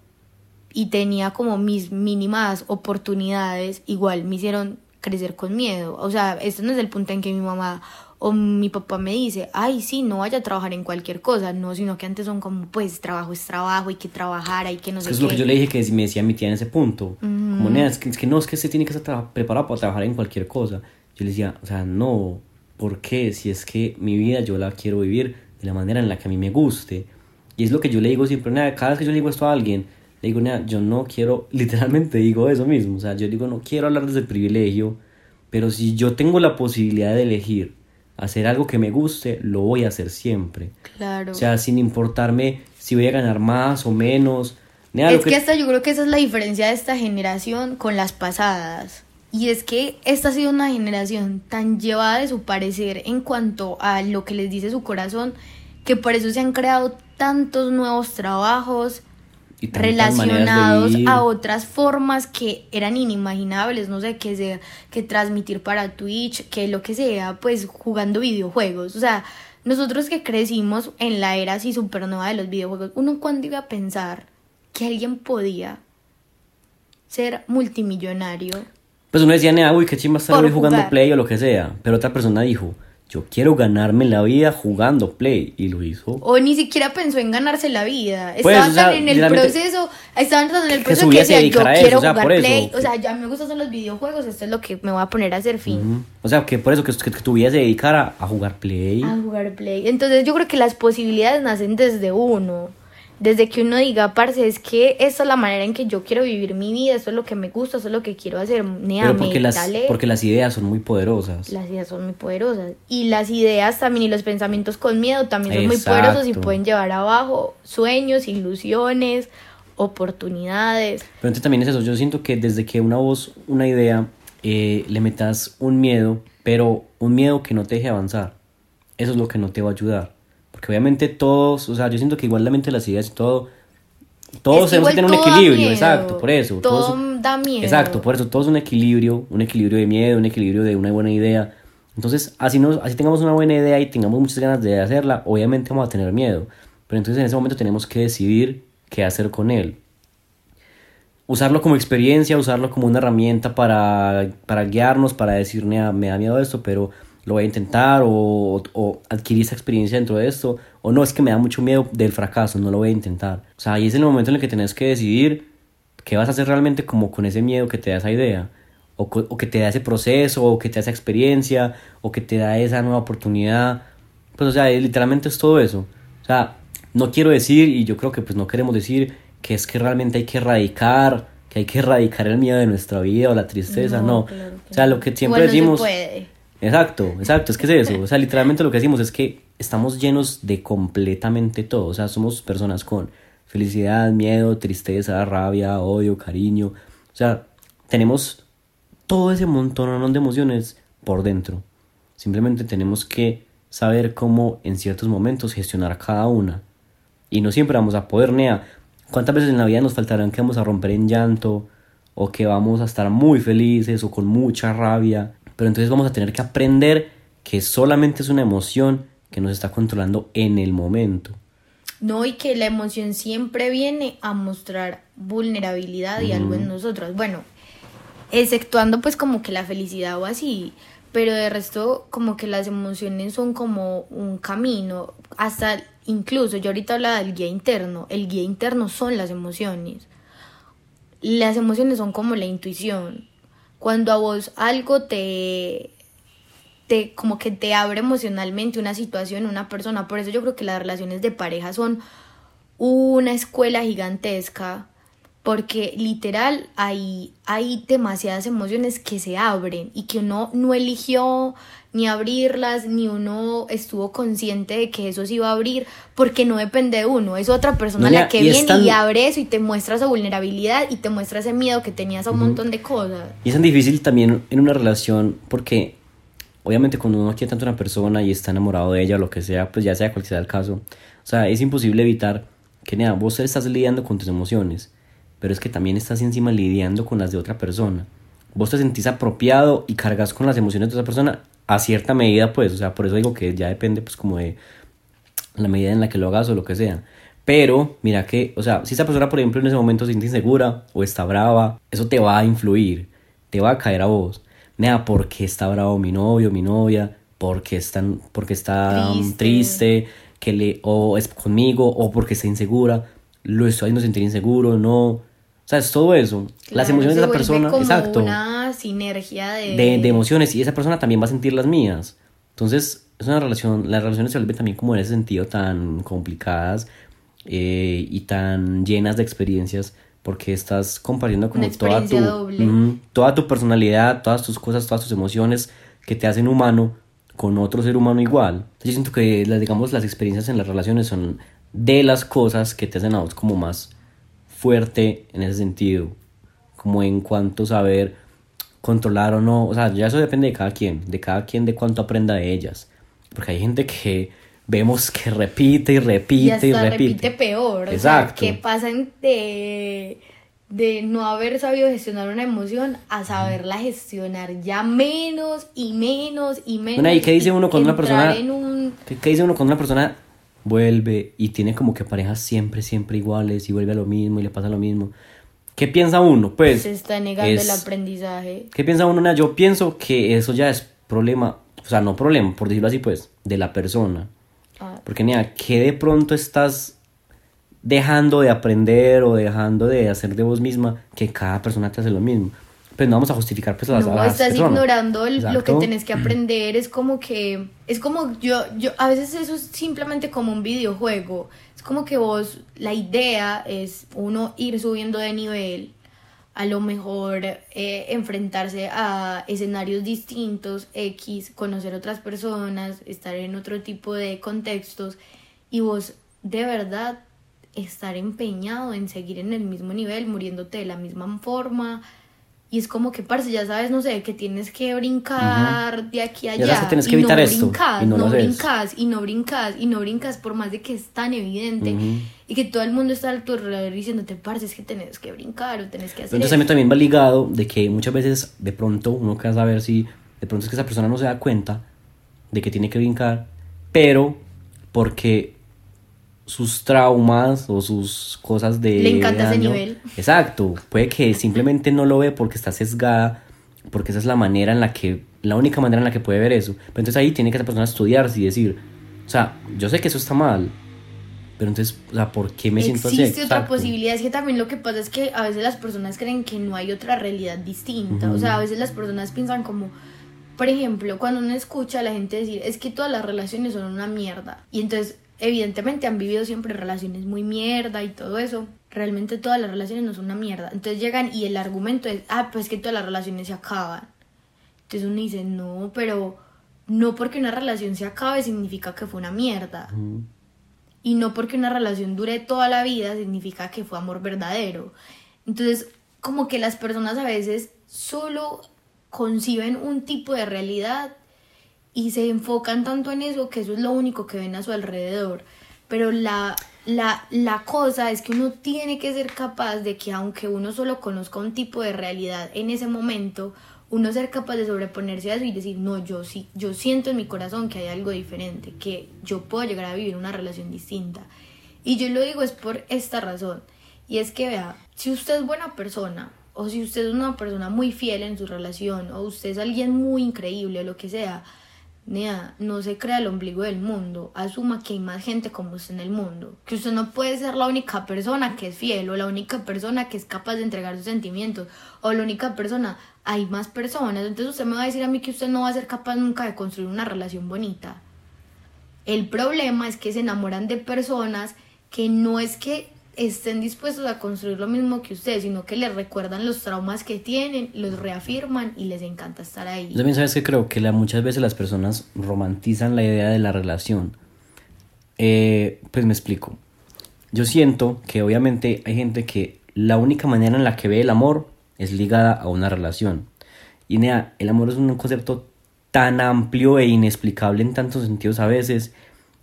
y tenía como mis mínimas oportunidades, igual me hicieron crecer con miedo. O sea, esto no es el punto en que mi mamá o mi papá me dice, ay, sí, no vaya a trabajar en cualquier cosa, no, sino que antes son como, pues, trabajo es trabajo, hay que trabajar, hay que no sé es qué. lo que yo le dije que me decía mi tía en ese punto. Como, "Nea, es que, es que no, es que se tiene que estar preparado para trabajar en cualquier cosa. Yo le decía, o sea, no, ¿por qué? Si es que mi vida yo la quiero vivir de la manera en la que a mí me guste. Y es lo que yo le digo siempre, nada, cada vez que yo le digo esto a alguien, le digo, nada, yo no quiero, [LAUGHS] literalmente digo eso mismo. O sea, yo digo, no quiero hablar desde el privilegio, pero si yo tengo la posibilidad de elegir hacer algo que me guste, lo voy a hacer siempre. Claro. O sea, sin importarme si voy a ganar más o menos. Nada, es que... hasta yo creo que esa es la diferencia de esta generación con las pasadas. Y es que esta ha sido una generación tan llevada de su parecer en cuanto a lo que les dice su corazón, que por eso se han creado tantos nuevos trabajos y relacionados a otras formas que eran inimaginables, no sé, que sea, que transmitir para Twitch, que lo que sea, pues jugando videojuegos. O sea, nosotros que crecimos en la era así supernova de los videojuegos, uno cuando iba a pensar que alguien podía ser multimillonario. Pues uno decía, "Nea, uy, qué chimba estar hoy jugando jugar. Play o lo que sea. Pero otra persona dijo, yo quiero ganarme la vida jugando Play. Y lo hizo. O ni siquiera pensó en ganarse la vida. Pues, Estaban o sea, tan en el proceso, estaban tan en el que proceso que se decía, yo a eso, quiero o sea, jugar play. O sea, ya me gustan los videojuegos, esto es lo que me voy a poner a hacer fin. O sea, que por eso que, que, que tu vida se dedicara a jugar Play. A jugar play. Entonces yo creo que las posibilidades nacen desde uno. Desde que uno diga, parce, es que esta es la manera en que yo quiero vivir mi vida, esto es lo que me gusta, esto es lo que quiero hacer. Nea, Pero porque las, métale. porque las ideas son muy poderosas. Las ideas son muy poderosas. Y las ideas también y los pensamientos con miedo también son muy poderosos y pueden llevar abajo sueños, ilusiones, oportunidades. Pero entonces también es eso, yo siento que desde que una voz, una idea, eh, le metas un miedo, pero un miedo que no te deje avanzar, eso es lo que no te va a ayudar. Porque obviamente todos, o sea, yo siento que igualmente las ideas y todo, todos tenemos que igual tener un equilibrio, miedo. exacto, por eso. Todo todos- da miedo. Exacto, por eso todo es un equilibrio, un equilibrio de miedo, un equilibrio de una buena idea. Entonces, así, no, así tengamos una buena idea y tengamos muchas ganas de hacerla, obviamente vamos a tener miedo. Pero entonces en ese momento tenemos que decidir qué hacer con él. Usarlo como experiencia, usarlo como una herramienta para, para guiarnos, para decir, "Nea, me da miedo esto, pero lo voy a intentar, o, o adquirir esa experiencia dentro de esto, o no, es que me da mucho miedo del fracaso, no lo voy a intentar. O sea, ahí es el momento en el que tienes que decidir qué vas a hacer realmente como con ese miedo que te da esa idea, o, o que te da ese proceso, o que te da esa experiencia, o que te da esa nueva oportunidad. Pues, o sea, literalmente es todo eso. O sea, no quiero decir, y yo creo que pues no queremos decir, que es que realmente hay que erradicar, que hay que erradicar el miedo de nuestra vida o la tristeza, no. claro que o sea, lo que siempre Igual no se decimos... puede. Exacto, exacto, es que es eso. O sea, literalmente lo que decimos es que estamos llenos de completamente todo. O sea, somos personas con felicidad, miedo, tristeza, rabia, odio, cariño. O sea, tenemos todo ese montón de emociones por dentro. Simplemente tenemos que saber cómo en ciertos momentos gestionar cada una. Y no siempre vamos a poder, Nea. ¿Cuántas veces en la vida nos faltarán que vamos a romper en llanto? O que vamos a estar muy felices o con mucha rabia. Pero entonces vamos a tener que aprender que solamente es una emoción que nos está controlando en el momento. No, y que la emoción siempre viene a mostrar vulnerabilidad y algo en nosotros. Bueno, exceptuando pues como que la felicidad o así, pero de resto como que las emociones son como un camino, hasta incluso yo ahorita hablaba del guía interno, el guía interno son las emociones. Las emociones son como la intuición. Cuando a vos algo te te como que te abre emocionalmente una situación, una persona. Por eso yo creo que las relaciones de pareja son una escuela gigantesca porque literal hay, hay demasiadas emociones que se abren y que uno no eligió ni abrirlas, ni uno estuvo consciente de que eso se iba a abrir, porque no depende de uno, es otra persona No, la que y viene tan- y abre eso y te muestra esa vulnerabilidad y te muestra ese miedo que tenías a un montón de cosas. Y es tan difícil también en una relación porque obviamente cuando uno quiere tanto a una persona y está enamorado de ella o lo que sea, pues ya sea cual sea el caso, o sea, es imposible evitar que nada, vos estás lidiando con tus emociones, pero es que también estás encima lidiando con las de otra persona. Vos te sentís apropiado y cargas con las emociones de esa persona a cierta medida, pues, o sea, por eso digo que ya depende pues como de la medida en la que lo hagas o lo que sea. Pero, mira que, o sea, si esa persona, por ejemplo, en ese momento se siente insegura o está brava, eso te va a influir, te va a caer a vos. Nada, porque está bravo mi novio, mi novia, porque está, porque está Triste. triste, que le, o es conmigo, o porque está insegura, lo estoy haciendo sentir inseguro, no. O sea, es todo eso. Las emociones de la persona, exacto Una sinergia de, de, de emociones y esa persona también va a sentir las mías. Entonces, es una relación, las relaciones se vuelven también como en ese sentido tan complicadas eh, y tan llenas de experiencias porque estás compartiendo como toda tu. Ujú, toda tu personalidad, todas tus cosas, todas tus emociones que te hacen humano con otro ser humano igual. Yo siento que las, digamos, las experiencias en las relaciones son de las cosas que te hacen a vos como más fuerte en ese sentido, como en cuanto saber controlar o no, o sea, ya eso depende de cada quien, de cada quien de cuánto aprenda de ellas, porque hay gente que vemos que repite y repite y, y, hasta repite. repite peor. Exacto. O sea, que pasan de, de no haber sabido gestionar una emoción a saberla gestionar ya menos y menos y menos. Bueno, ¿y qué dice uno cuando una persona- un- ¿Qué, qué dice uno cuando una persona vuelve y tiene como que parejas siempre, siempre iguales y vuelve a lo mismo y le pasa lo mismo? ¿Qué piensa uno? Pues se está negando es- el aprendizaje. ¿Qué piensa uno? Nea? Yo pienso que eso ya es problema, o sea, no problema, por decirlo así, pues, de la persona. Ah, Porque, Nea, ¿qué de pronto estás dejando de aprender o dejando de hacer de vos misma que cada persona te hace lo mismo? Pues no vamos a justificar pues a las, a no, las estás personas. ignorando el- lo que tenés que aprender. Es como que. Es como yo. yo A veces eso es simplemente como un videojuego. Como que vos. La idea es uno ir subiendo de nivel. A lo mejor eh, enfrentarse a escenarios distintos, X, conocer otras personas, estar en otro tipo de contextos. Y vos de verdad estar empeñado en seguir en el mismo nivel, muriéndote de la misma forma. Y es como que, parce, ya sabes, no sé, que tienes que brincar de aquí a allá. sí tienes que y evitar no esto, brincas, y no brincas, y no brincas, y no brincas, por más de que es tan evidente. Y que todo el mundo está a tu alrededor diciéndote, parce, es que tenés que brincar o tenés que hacer Entonces esto". también, también va ligado de que muchas veces de pronto uno quiere saber si de pronto es que esa persona no se da cuenta de que tiene que brincar, pero porque sus traumas o sus cosas de... Le encanta ese daño- nivel. Exacto, puede que simplemente no lo ve porque está sesgada, porque esa es la manera en la que, la única manera en la que puede ver eso. Pero entonces ahí tiene que esa persona estudiarse y decir, o sea, yo sé que eso está mal, pero entonces, o sea, ¿por qué me siento así? Existe otra Exacto. posibilidad, es que también lo que pasa es que a veces las personas creen que no hay otra realidad distinta, o sea, a veces las personas piensan como, por ejemplo, cuando uno escucha a la gente decir, es que todas las relaciones son una mierda, y entonces evidentemente han vivido siempre relaciones muy mierda y todo eso, realmente todas las relaciones no son una mierda, entonces llegan y el argumento es, ah, pues que todas las relaciones se acaban, entonces uno dice, no, pero no porque una relación se acabe significa que fue una mierda. Y no porque una relación dure toda la vida significa que fue amor verdadero. Entonces, como que las personas a veces solo conciben un tipo de realidad y se enfocan tanto en eso que eso es lo único que ven a su alrededor. Pero la, la, la cosa es que uno tiene que ser capaz de que aunque uno solo conozca un tipo de realidad en ese momento, uno ser capaz de sobreponerse a eso y decir, no, yo sí, yo siento en mi corazón que hay algo diferente, que yo puedo llegar a vivir una relación distinta. Y yo lo digo es por esta razón. Y es que vea, si usted es buena persona, o si usted es una persona muy fiel en su relación, o usted es alguien muy increíble, o lo que sea, Nea, no se crea el ombligo del mundo. Asuma que hay más gente como usted en el mundo. Que usted no puede ser la única persona que es fiel o la única persona que es capaz de entregar sus sentimientos o la única persona. Hay más personas. Entonces usted me va a decir a mí que usted no va a ser capaz nunca de construir una relación bonita. El problema es que se enamoran de personas que no es que estén dispuestos a construir lo mismo que usted, sino que les recuerdan los traumas que tienen, los reafirman y les encanta estar ahí. También sabes que creo que la, muchas veces las personas romantizan la idea de la relación. Eh, pues me explico. Yo siento que obviamente hay gente que la única manera en la que ve el amor es ligada a una relación. Y nea, el amor es un concepto tan amplio e inexplicable en tantos sentidos a veces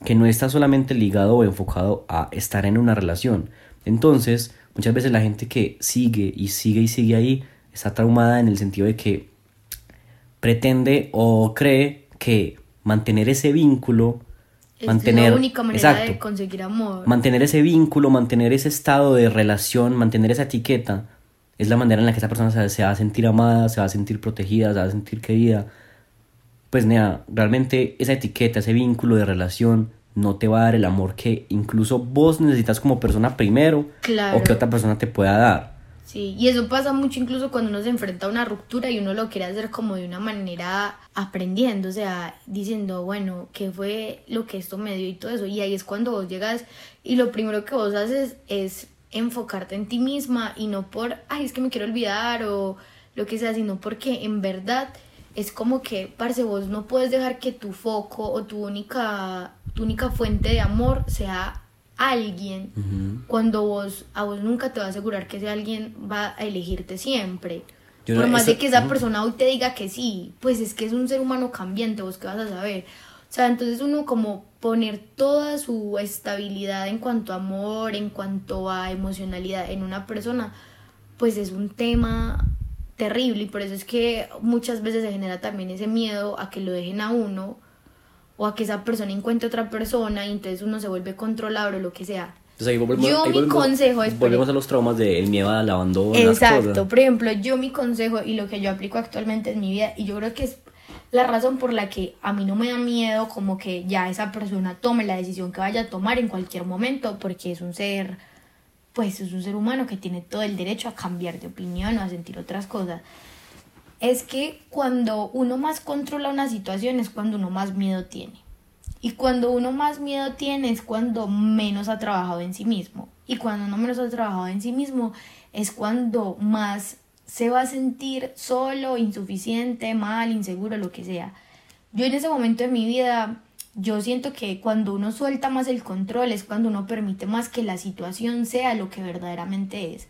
que no está solamente ligado o enfocado a estar en una relación. Entonces, muchas veces la gente que sigue y sigue y sigue ahí está traumada en el sentido de que pretende o cree que mantener ese vínculo, Es mantener la única manera exacto, de conseguir amor. mantener ese vínculo, mantener ese estado de relación, mantener esa etiqueta, es la manera en la que esa persona se, se va a sentir amada, se va a sentir protegida, se va a sentir querida. Pues nea, realmente esa etiqueta, ese vínculo de relación no te va a dar el amor que incluso vos necesitas como persona primero Claro. o que otra persona te pueda dar. Sí, y eso pasa mucho incluso cuando uno se enfrenta a una ruptura y uno lo quiere hacer como de una manera aprendiendo, o sea, diciendo, bueno, ¿qué fue lo que esto me dio y todo eso? Y ahí es cuando vos llegas y lo primero que vos haces es enfocarte en ti misma y no por, ay, es que me quiero olvidar o lo que sea, sino porque en verdad es como que, parce, vos no puedes dejar que tu foco o tu única, tu única fuente de amor sea alguien cuando vos a vos nunca te va a asegurar que ese alguien va a elegirte siempre. Yo Por no- más de que esa persona hoy te diga que sí, pues es que es un ser humano cambiante, vos qué vas a saber. O sea, entonces uno como poner toda su estabilidad en cuanto a amor, en cuanto a emocionalidad en una persona, pues es un tema terrible y por eso es que muchas veces se genera también ese miedo a que lo dejen a uno o a que esa persona encuentre otra persona y entonces uno se vuelve controlador o lo que sea. Entonces ahí volvemos, Yo ahí mi volvemos- consejo es, Volvemos a los traumas del miedo al abandono. Exacto, por ejemplo, yo mi consejo y lo que yo aplico actualmente en mi vida, y yo creo que es la razón por la que a mí no me da miedo como que ya esa persona tome la decisión que vaya a tomar en cualquier momento, porque es un ser, pues es un ser humano que tiene todo el derecho a cambiar de opinión o a sentir otras cosas. Es que cuando uno más controla una situación es cuando uno más miedo tiene. Y cuando uno más miedo tiene es cuando menos ha trabajado en sí mismo. Y cuando uno menos ha trabajado en sí mismo es cuando más se va a sentir solo, insuficiente, mal, inseguro, lo que sea. Yo en ese momento de mi vida, yo siento que cuando uno suelta más el control es cuando uno permite más que la situación sea lo que verdaderamente es.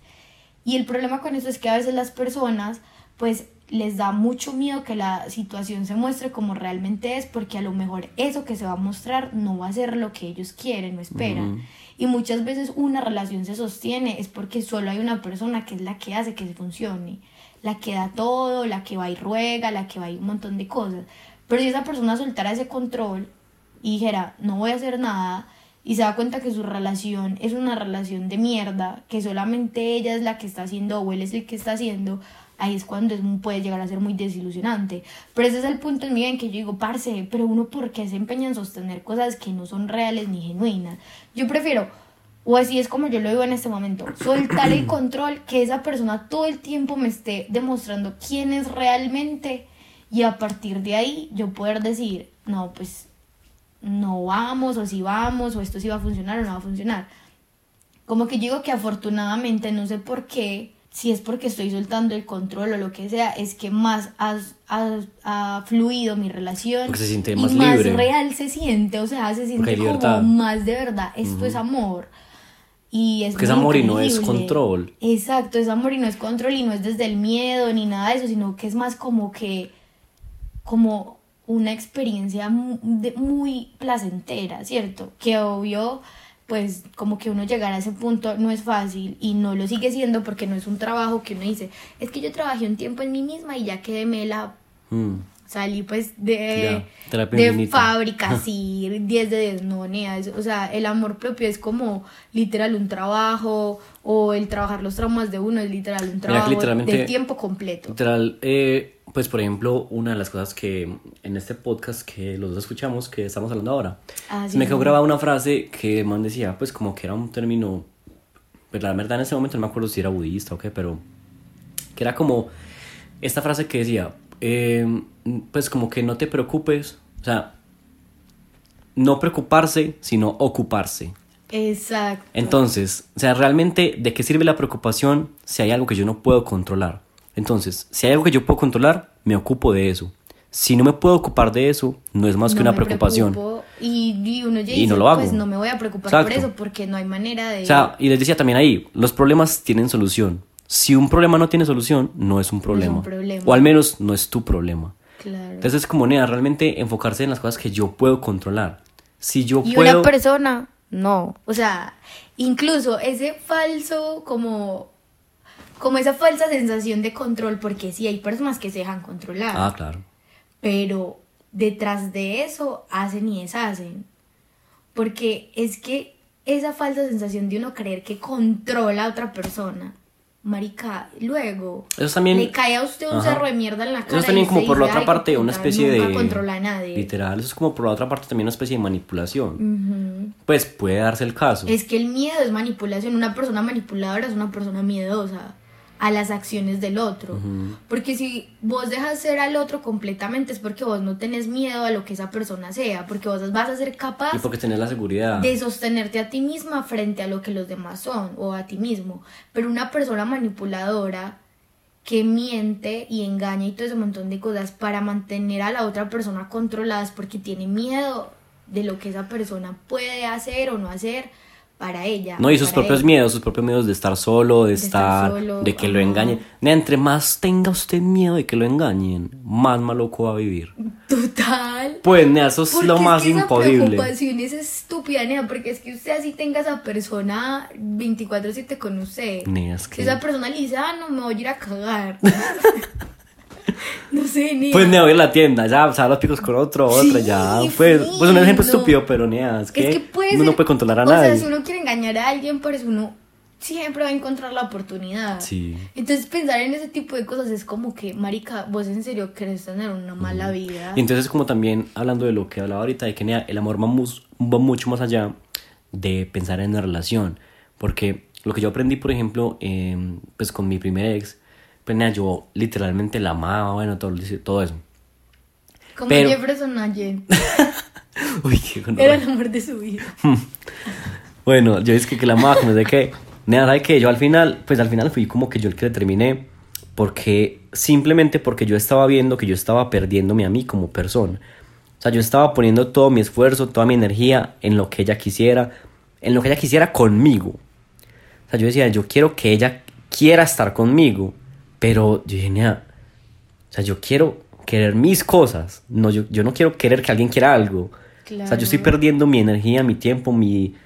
Y el problema con eso es que a veces las personas, pues les da mucho miedo que la situación se muestre como realmente es, porque a lo mejor eso que se va a mostrar no va a ser lo que ellos quieren o esperan. Y muchas veces una relación se sostiene es porque solo hay una persona que es la que hace que se funcione, la que da todo, la que va y ruega, la que va y un montón de cosas. Pero si esa persona soltara ese control y dijera, no voy a hacer nada, y se da cuenta que su relación es una relación de mierda, que solamente ella es la que está haciendo o él es el que está haciendo, ahí es cuando puede llegar a ser muy desilusionante. Pero ese es el punto en vida en que yo digo, parce, pero uno por qué se empeña en sostener cosas que no son reales ni genuinas. Yo prefiero, o así es como yo lo digo en este momento, soltar el control, que esa persona todo el tiempo me esté demostrando quién es realmente y a partir de ahí yo poder decir, no, pues no vamos o si vamos o esto sí va a funcionar o no va a funcionar. Como que yo digo que afortunadamente, no sé por qué, si es porque estoy soltando el control o lo que sea, es que más ha, fluido mi relación Porque se siente y más más libre. real se siente, o sea, se siente como más de verdad, esto es amor. Y es Porque es amor y no es control. Exacto, es amor y no es control y no es desde el miedo ni nada de eso, sino que es más como que, como una experiencia muy placentera, ¿cierto? Que obvio, pues como que uno llegar a ese punto no es fácil y no lo sigue siendo porque no es un trabajo que uno dice, es que yo trabajé un tiempo en mí misma y ya quedé mela, Mm. salí pues de, Ya, de fábrica, [LAUGHS] así, 10 de 10, no, nea, es- o sea, el amor propio es como literal un trabajo o el trabajar los traumas de uno es literal un trabajo de tiempo completo. Literal, eh, pues por ejemplo, una de las cosas que en este podcast que los dos escuchamos, que estamos hablando ahora, Ah, sí, me sí. quedó grabada una frase que man decía, pues como que era un término, pues la verdad en ese momento no me acuerdo si era budista o qué, pero que era como esta frase que decía, eh, pues como que no te preocupes, o sea, no preocuparse, sino ocuparse. Exacto. Entonces, o sea, realmente, ¿de qué sirve la preocupación si hay algo que yo no puedo controlar? Entonces, si hay algo que yo puedo controlar, me ocupo de eso. Si no me puedo ocupar de eso, no es más que No una preocupación. Y, y uno ya Y dice, no lo hago. pues no me voy a preocupar por eso porque no hay manera de... O sea, y les decía también ahí, los problemas tienen solución. Si un problema no tiene solución, no es un problema. problema. O al menos no es tu problema. claro. Entonces es como nea, realmente enfocarse en las cosas que yo puedo controlar. Si yo y puedo... una persona, no. O sea, incluso ese falso, como, como esa falsa sensación de control, porque sí hay personas que se dejan controlar, Ah, claro. pero detrás de eso hacen y deshacen. Porque es que esa falsa sensación de uno creer que controla a otra persona, marica, luego Eso es también- le cae a usted un Ajá. cerro de mierda en la cara. Eso es también como por la otra "Ay, parte una especie de... controla a nadie. Literal, eso es como por la otra parte también una especie de manipulación. Pues puede darse el caso. Es que el miedo es manipulación. Una persona manipuladora es una persona miedosa a las acciones del otro. Porque si vos dejas ser al otro completamente es porque vos no tenés miedo a lo que esa persona sea, porque vos vas a ser capaz Y porque tenés la seguridad. de sostenerte a ti misma frente a lo que los demás son o a ti mismo. Pero una persona manipuladora que miente y engaña y todo ese montón de cosas para mantener a la otra persona controlada es porque tiene miedo de lo que esa persona puede hacer o no hacer para ella. No, y sus propios él. miedos, sus propios miedos de estar solo, de, De estar estar, solo, de que lo ajá. engañen. Nea, entre más tenga usted miedo de que lo engañen, más maluco va a vivir. Total. Pues, nea, eso es Porque lo es más que esa imposible. preocupación es estúpida, nea, porque es que usted así tenga esa persona 24-7 con usted. Nea, es Si que... esa persona le dice, ah, no, me voy a ir a cagar. [LAUGHS] [LAUGHS] no sé, nea. Pues, nea, voy a la tienda, ya, se da los picos con otro, otra, Sí, ya. Pues, pues un ejemplo estúpido, pero, nea, es que, es que puede uno no puede controlar a o nadie. sea, si uno quiere engañar a alguien, pues uno siempre va a encontrar la oportunidad. Sí. Entonces pensar en ese tipo de cosas es como que, marica, vos en serio querés tener una mala vida. Y entonces como también hablando de lo que hablaba ahorita, de que nea, el amor va, mus- va mucho más allá de pensar en una relación. Porque lo que yo aprendí, por ejemplo, eh, pues con mi primer ex, pues nea, yo literalmente la amaba, bueno, todo, todo eso. Como pero- Jefferson ayer. [LAUGHS] Uy, qué Era el amor de su vida. [LAUGHS] Bueno, yo es que, la amaba, no sé qué. Nea, ¿sabe qué? Yo al final, pues al final fui como que yo el que le terminé. Porque, simplemente porque yo estaba viendo que yo estaba perdiéndome a mí como persona. O sea, yo estaba poniendo todo mi esfuerzo, toda mi energía en lo que ella quisiera, en lo que ella quisiera conmigo. O sea, yo decía, yo quiero que ella quiera estar conmigo, pero yo dije, "Nea, o sea, yo quiero querer mis cosas, no, yo, yo no quiero querer que alguien quiera algo. O sea, yo estoy Claro. perdiendo mi energía, mi tiempo, mi,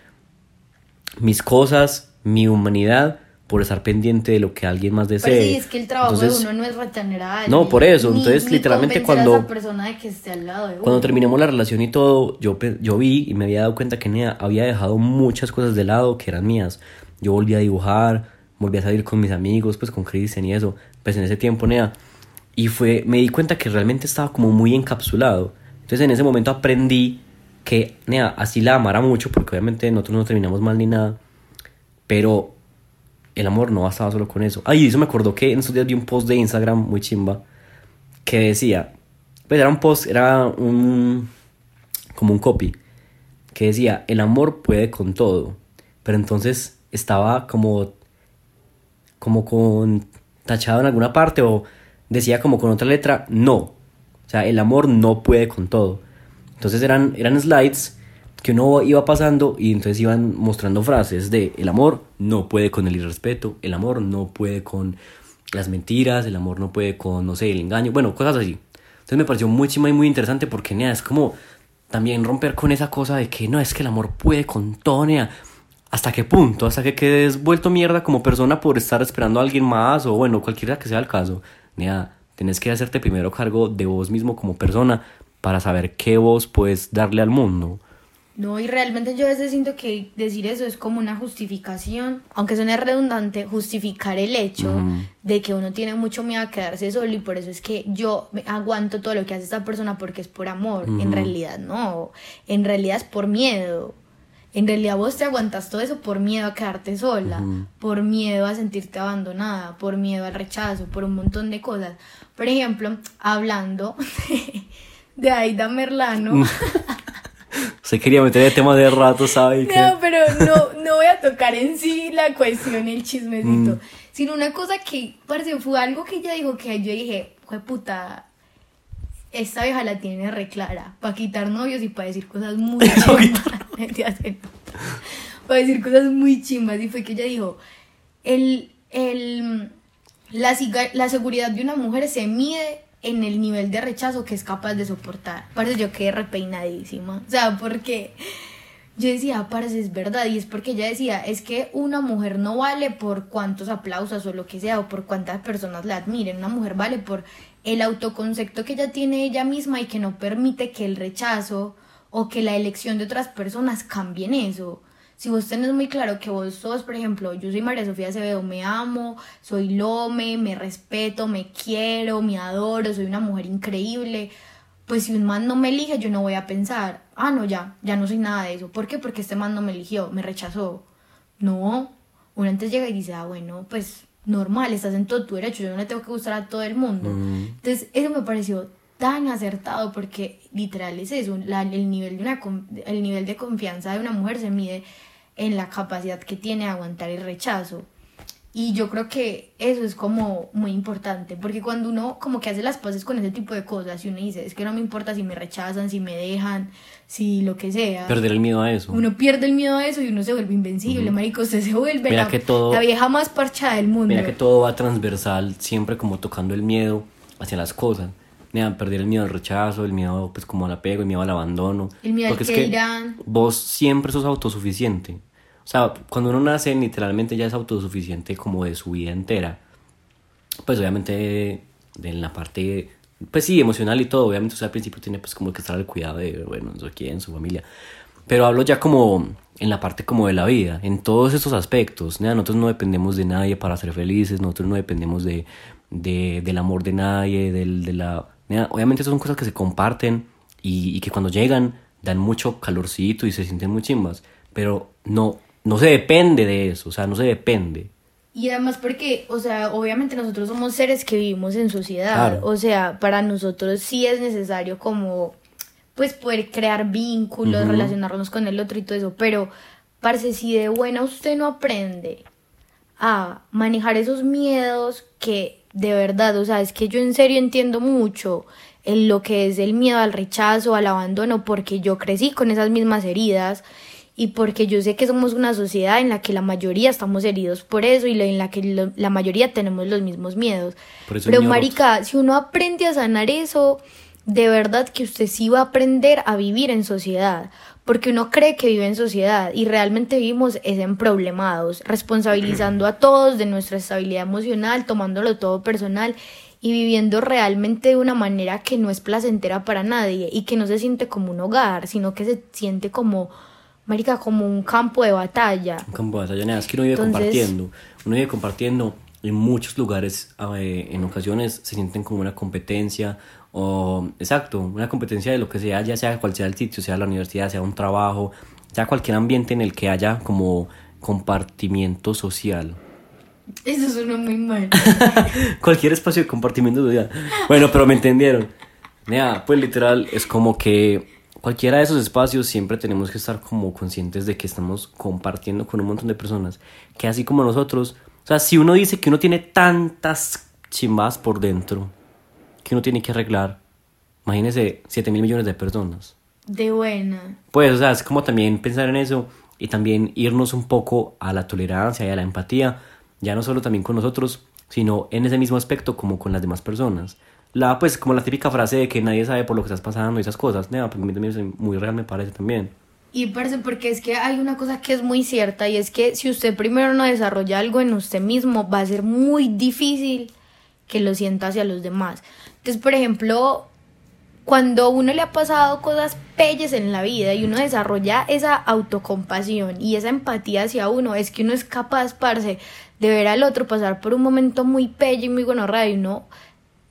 mis cosas, mi humanidad por estar pendiente de lo que alguien más desee. Pero sí, es que el trabajo Entonces, de uno no es retener a alguien. No, por eso, ni- entonces, ni literalmente, cuando- A esa persona de que esté al lado de uno. Cuando terminamos la relación y todo, yo, yo vi y me había dado cuenta que había dejado muchas cosas de lado que eran mías. Yo volví a dibujar, volví a salir con mis amigos, pues con Cristian y eso, pues en ese tiempo, Nea. Y fue, me di cuenta que realmente estaba como muy encapsulado. Entonces en ese momento aprendí que, Nea, así la amara mucho, porque obviamente nosotros no terminamos mal ni nada, pero el amor no bastaba solo con eso. Ay, eso me acordó que en estos días vi un post de Instagram muy chimba que decía, pues era un post, era un, como un copy, que decía, el amor puede con todo, pero entonces estaba como, como con tachado en alguna parte o decía como con otra letra, no, o sea, el amor no puede con todo. Entonces eran, eran slides que uno iba pasando y entonces iban mostrando frases de el amor no puede con el irrespeto, el amor no puede con las mentiras, el amor no puede con, no sé, el engaño, bueno, cosas así. Entonces me pareció muy chima y muy interesante porque, nea, es como también romper con esa cosa de que no, es que el amor puede con todo, nea. ¿Hasta qué punto? ¿Hasta que quedes vuelto mierda como persona por estar esperando a alguien más? O bueno, cualquiera que sea el caso. Nea, tenés que hacerte primero cargo de vos mismo como persona para saber qué vos puedes darle al mundo. No, y realmente yo a veces siento que decir eso es como una justificación, aunque suene redundante, justificar el hecho de que uno tiene mucho miedo a quedarse solo y por eso es que yo me aguanto todo lo que hace esta persona porque es por amor. En realidad no, en realidad es por miedo. En realidad vos te aguantas todo eso por miedo a quedarte sola, por miedo a sentirte abandonada, por miedo al rechazo, por un montón de cosas. Por ejemplo, hablando de, [LAUGHS] de Aida Merlano. [LAUGHS] Se quería meter el tema de rato, ¿sabe? Que- No, pero no, no voy a tocar en sí la cuestión, el chismecito, Mm. sino una cosa que, parece, fue algo que ella dijo que yo dije, fue puta, esta vieja la tiene re clara, para quitar novios y para decir cosas muy [LAUGHS] [LAUGHS] Para decir cosas muy chimbas, y fue que ella dijo, el, el, la, la seguridad de una mujer se mide en el nivel de rechazo que es capaz de soportar. Parece yo quedé repeinadísima. O sea, porque yo decía, parece es verdad. Y es porque ella decía, es que una mujer no vale por cuántos aplausos o lo que sea, o por cuántas personas la admiren. Una mujer vale por el autoconcepto que ella tiene ella misma y que no permite que el rechazo o que la elección de otras personas cambien eso. Si vos tenés muy claro que vos sos, por ejemplo, yo soy María Sofía Acevedo, me amo, soy Lome, me respeto, me quiero, me adoro, soy una mujer increíble, pues si un man no me elige, yo no voy a pensar, ah, no, ya, ya no soy nada de eso. ¿Por qué? Porque este man no me eligió, me rechazó. No, uno antes llega y dice, ah, bueno, pues normal, estás en todo tu derecho, yo no le tengo que gustar a todo el mundo. Mm. Entonces, eso me pareció tan acertado porque literal es eso, la- el, nivel de una, el nivel de confianza de una mujer se mide en la capacidad que tiene de aguantar el rechazo. Y yo creo que eso es como muy importante, porque cuando uno como que hace las paces con ese tipo de cosas y uno dice, es que no me importa si me rechazan, si me dejan, si lo que sea. Perder el miedo a eso. Uno pierde el miedo a eso y uno se vuelve invencible, marico, usted se vuelve Mira la, que todo- la vieja más parchada del mundo. Mira que todo va transversal, siempre como tocando el miedo hacia las cosas. Perder el miedo al rechazo, el miedo pues como al apego, el miedo al abandono. El miedo al Porque que es que vos siempre sos autosuficiente. O sea, cuando uno nace literalmente ya es autosuficiente como de su vida entera. Pues obviamente en la parte, pues sí, emocional y todo. Obviamente al principio tiene pues como que estar al cuidado de, bueno, quién, su familia. Pero hablo ya como en la parte como de la vida, en todos estos aspectos. ¿no? Nosotros no dependemos de nadie para ser felices, nosotros no dependemos de, de- del amor de nadie, del, de la... Obviamente son cosas que se comparten y, y que cuando llegan dan mucho calorcito y se sienten muy chimbas, pero no, no se depende de eso, o sea, no se depende. Y además porque, o sea, obviamente nosotros somos seres que vivimos en sociedad. Claro. O sea, para nosotros sí es necesario como, pues, poder crear vínculos, relacionarnos con el otro y todo eso. Pero, parce, si de buena usted no aprende a manejar esos miedos que de verdad, o sea, es que yo en serio entiendo mucho en lo que es el miedo al rechazo, al abandono, porque yo crecí con esas mismas heridas y porque yo sé que somos una sociedad en la que la mayoría estamos heridos por eso y en la que lo- la mayoría tenemos los mismos miedos. Por eso el Pero marica, si uno aprende a sanar eso, de verdad que usted sí va a aprender a vivir en sociedad, porque uno cree que vive en sociedad y realmente vivimos es en problemados, responsabilizando a todos de nuestra estabilidad emocional, tomándolo todo personal y viviendo realmente de una manera que no es placentera para nadie y que no se siente como un hogar, sino que se siente como, marica, como un campo de batalla. Un campo de batalla, nada, es que uno vive Entonces- compartiendo, uno vive compartiendo en muchos lugares, eh, en ocasiones se sienten como una competencia o, exacto, una competencia de lo que sea, ya sea cual sea el sitio, sea la universidad, sea un trabajo, sea cualquier ambiente en el que haya como compartimiento social. Eso suena muy mal. [LAUGHS] Cualquier espacio de compartimiento social. Bueno, pero me entendieron. Nea, pues literal es como que cualquiera de esos espacios siempre tenemos que estar como conscientes de que estamos compartiendo con un montón de personas que así como nosotros, o sea, si uno dice que uno tiene tantas chimbas por dentro que uno tiene que arreglar, imagínese 7 mil millones de personas. De buena. Pues, o sea, es como también pensar en eso y también irnos un poco a la tolerancia y a la empatía, ya no solo también con nosotros, sino en ese mismo aspecto como con las demás personas. La, pues, como la típica frase de que nadie sabe por lo que estás pasando y esas cosas, nada, pues a mí también es muy real, me parece también. Y parce, porque es que hay una cosa que es muy cierta y es que si usted primero no desarrolla algo en usted mismo, va a ser muy difícil que lo sienta hacia los demás. Entonces, por ejemplo, cuando uno le ha pasado cosas pelles en la vida y uno desarrolla esa autocompasión y esa empatía hacia uno, es que uno es capaz, parce, de ver al otro pasar por un momento muy pelle y muy gonorrea y uno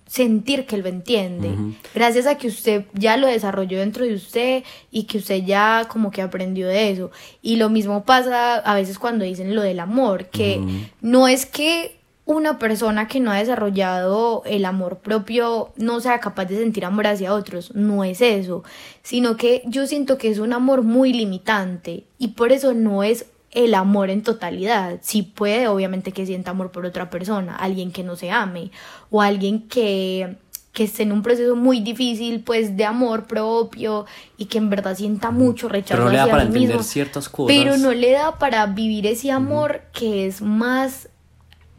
sentir que lo entiende. Gracias a que usted ya lo desarrolló dentro de usted y que usted ya como que aprendió de eso. Y lo mismo pasa a veces cuando dicen lo del amor, que no es que una persona que no ha desarrollado el amor propio no sea capaz de sentir amor hacia otros, no es eso, sino que yo siento que es un amor muy limitante y por eso no es el amor en totalidad. Sí puede, obviamente, que sienta amor por otra persona, alguien que no se ame o alguien que que esté en un proceso muy difícil pues de amor propio y que en verdad sienta mucho rechazo Pero no le da para sí entender mismo, ciertas cosas. pero no le da para vivir ese amor que es más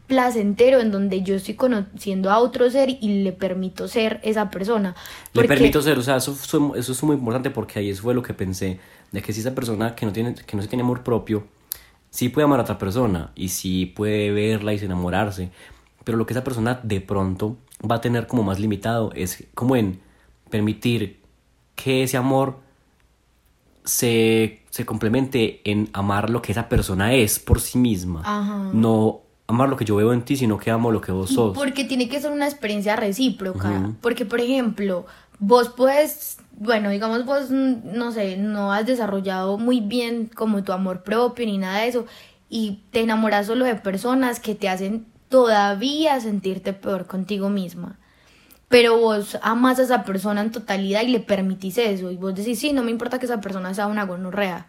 placentero en donde yo estoy conociendo a otro ser y le permito ser esa persona. Le permito ser, o sea, eso, eso es muy importante porque ahí eso fue lo que pensé, de que si esa persona que no, tiene, que no se tiene amor propio, sí puede amar a otra persona y sí puede verla y enamorarse, pero lo que esa persona de pronto va a tener como más limitado es como en permitir que ese amor se, se complemente en amar lo que esa persona es por sí misma, Ajá. no amar lo que yo veo en ti, sino que amo lo que vos sos. Porque tiene que ser una experiencia recíproca. Porque, por ejemplo, vos puedes, bueno, digamos vos, mm, no sé, no has desarrollado muy bien como tu amor propio ni nada de eso, y te enamoras solo de personas que te hacen todavía sentirte peor contigo misma. Pero vos amas a esa persona en totalidad y le permitís eso. Y vos decís, sí, no me importa que esa persona sea una gonorrea.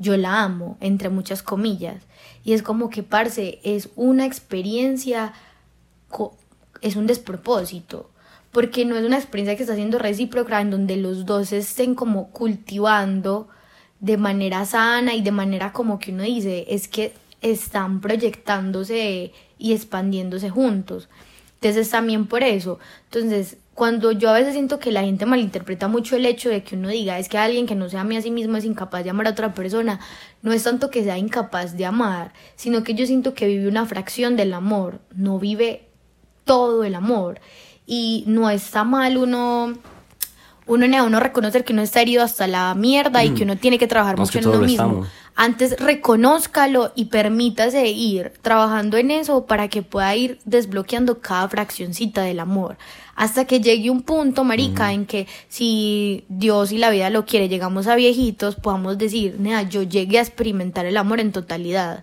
yo la amo, entre muchas comillas. Y es como que, parce, es una experiencia, es un despropósito. Porque no es una experiencia que está siendo recíproca en donde los dos estén como cultivando de manera sana y de manera como que uno dice, es que están proyectándose y expandiéndose juntos. Entonces también por eso. Entonces, cuando yo a veces siento que la gente malinterpreta mucho el hecho de que uno diga es que alguien que no sea a mí a sí mismo es incapaz de amar a otra persona, no es tanto que sea incapaz de amar, sino que yo siento que vive una fracción del amor, no vive todo el amor. Y no está mal uno uno uno reconocer que uno está herido hasta la mierda y que uno tiene que trabajar mucho en uno mismo. Antes reconózcalo y permítase ir trabajando en eso para que pueda ir desbloqueando cada fraccioncita del amor. Hasta que llegue un punto, marica, en que si Dios y la vida lo quiere, llegamos a viejitos, podamos decir, nada, yo llegué a experimentar el amor en totalidad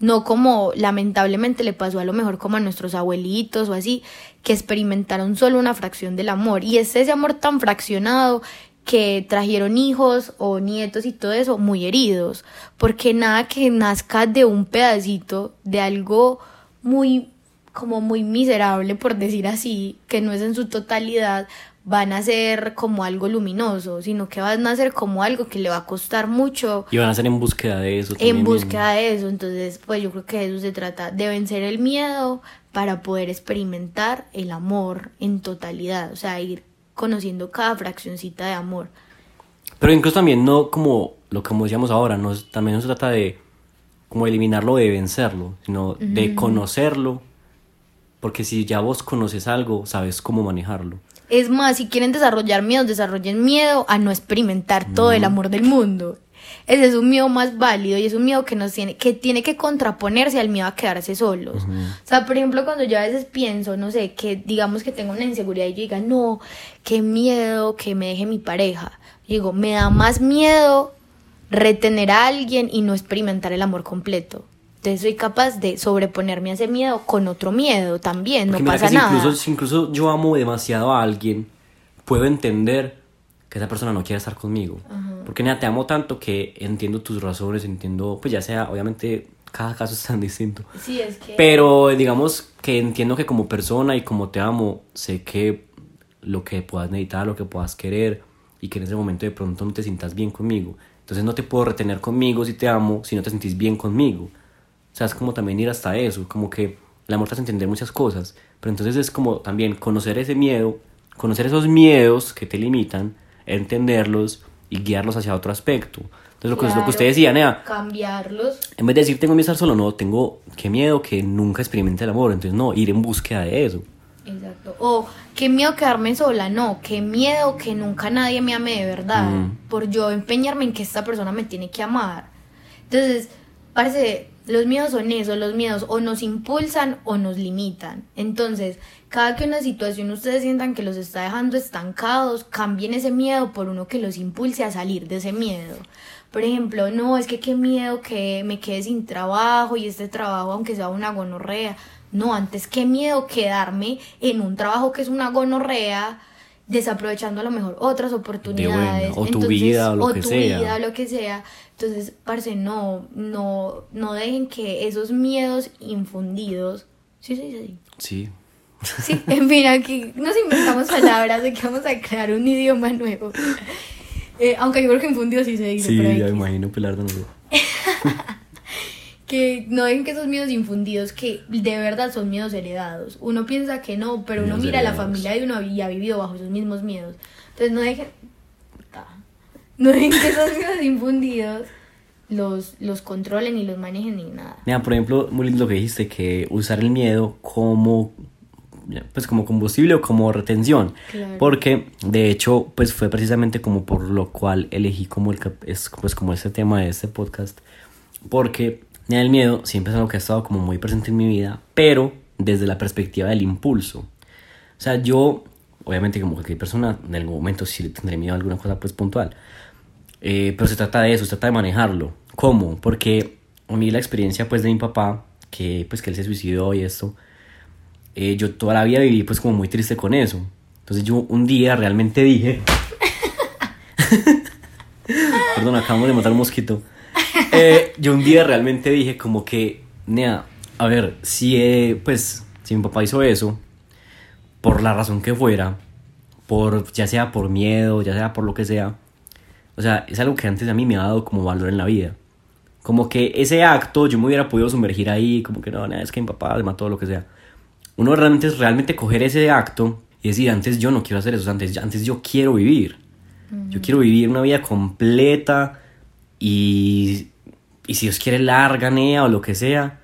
no como lamentablemente le pasó a lo mejor como a nuestros abuelitos o así, que experimentaron solo una fracción del amor. Y es ese amor tan fraccionado que trajeron hijos o nietos y todo eso muy heridos, porque nada que nazca de un pedacito, de algo muy como muy miserable por decir así, que no es en su totalidad, van a ser como algo luminoso, sino que van a ser como algo que le va a costar mucho. Y van a ser en búsqueda de eso. En búsqueda de eso, entonces pues yo creo que de eso se trata, de vencer el miedo para poder experimentar el amor en totalidad, o sea, ir conociendo cada fraccioncita de amor. Pero incluso también no como lo que decíamos ahora, no, también no se trata de como eliminarlo de vencerlo, sino de conocerlo, porque si ya vos conoces algo, sabes cómo manejarlo. Es más, si quieren desarrollar miedo, desarrollen miedo a no experimentar todo el amor del mundo. Ese es un miedo más válido y es un miedo que nos tiene, que tiene que contraponerse al miedo a quedarse solos. O sea, por ejemplo, cuando yo a veces pienso, no sé, que digamos que tengo una inseguridad y yo diga, no, qué miedo que me deje mi pareja. Digo, me da más miedo retener a alguien y no experimentar el amor completo. Entonces soy capaz de sobreponerme a ese miedo con otro miedo también, no pasa nada. Incluso, si incluso yo amo demasiado a alguien, puedo entender que esa persona no quiere estar conmigo. Porque nada, te amo tanto que entiendo tus razones, entiendo, pues ya sea, obviamente cada caso es tan distinto. Sí, es que... Pero digamos que entiendo que como persona y como te amo, sé que lo que puedas necesitar, lo que puedas querer y que en ese momento de pronto no te sientas bien conmigo. Entonces no te puedo retener conmigo si te amo, si no te sentís bien conmigo. O sea, es como también ir hasta eso, como que el amor te hace entender muchas cosas, pero entonces es como también conocer ese miedo, conocer esos miedos que te limitan, entenderlos y guiarlos hacia otro aspecto. Entonces lo, que, lo que usted decía, Nea, cambiarlos. En vez de decir tengo miedo a estar solo, no, tengo qué miedo que nunca experimente el amor, entonces no, ir en búsqueda de eso. Exacto. O qué miedo quedarme sola, no, qué miedo que nunca nadie me ame de verdad, por yo empeñarme en que esta persona me tiene que amar. Entonces, parece los miedos son eso, los miedos o nos impulsan o nos limitan. Entonces, cada que una situación ustedes sientan que los está dejando estancados, cambien ese miedo por uno que los impulse a salir de ese miedo. Por ejemplo, no, es que qué miedo que me quede sin trabajo y este trabajo, aunque sea una gonorrea. No, antes qué miedo quedarme en un trabajo que es una gonorrea desaprovechando a lo mejor otras oportunidades. o tu vida, o lo que tu sea. vida, lo que sea. Entonces, parce, no, no, no dejen que esos miedos infundidos. Sí, sí, sí. Sí. Sí, en fin, aquí nos inventamos palabras de que vamos a crear un idioma nuevo. Eh, aunque yo creo que infundido sí se dice. Sí, ya me imagino Pilar no [LAUGHS] que no dejen que esos miedos infundidos, que de verdad son miedos heredados. Uno piensa que no, pero uno mira a la familia de uno y ha vivido bajo esos mismos miedos. Entonces no dejen no dejen que esos miedos infundidos los, los controlen y los manejen ni nada. Mira, por ejemplo, muy lindo lo que dijiste, que usar el miedo como pues como combustible o como retención. Porque de hecho pues fue precisamente como por lo cual elegí como el es pues como este tema de este podcast. Porque el miedo siempre es algo que ha estado como muy presente en mi vida pero desde la perspectiva del impulso. O sea yo obviamente como cualquier persona en algún momento sí tendré miedo a alguna cosa pues puntual eh, pero se trata de eso, se trata de manejarlo. ¿Cómo? Porque a mí la experiencia pues de mi papá, que pues que él se suicidó y esto, eh, yo toda la vida viví pues como muy triste con eso. Entonces yo un día realmente dije... [LAUGHS] Perdón, acabamos de matar un mosquito. Eh, yo un día realmente dije como que, nea, a ver, si, eh, pues, si mi papá hizo eso, por la razón que fuera, por, ya sea por miedo, ya sea por lo que sea, o sea, es algo que antes a mí me ha dado como valor en la vida. Como que ese acto yo me hubiera podido sumergir ahí, como que no, nada, es que mi papá le mató lo que sea. Uno realmente es realmente coger ese acto y decir, antes yo no quiero hacer eso, antes, antes yo quiero vivir. Yo quiero vivir una vida completa y, y si Dios quiere larga, nea o lo que sea,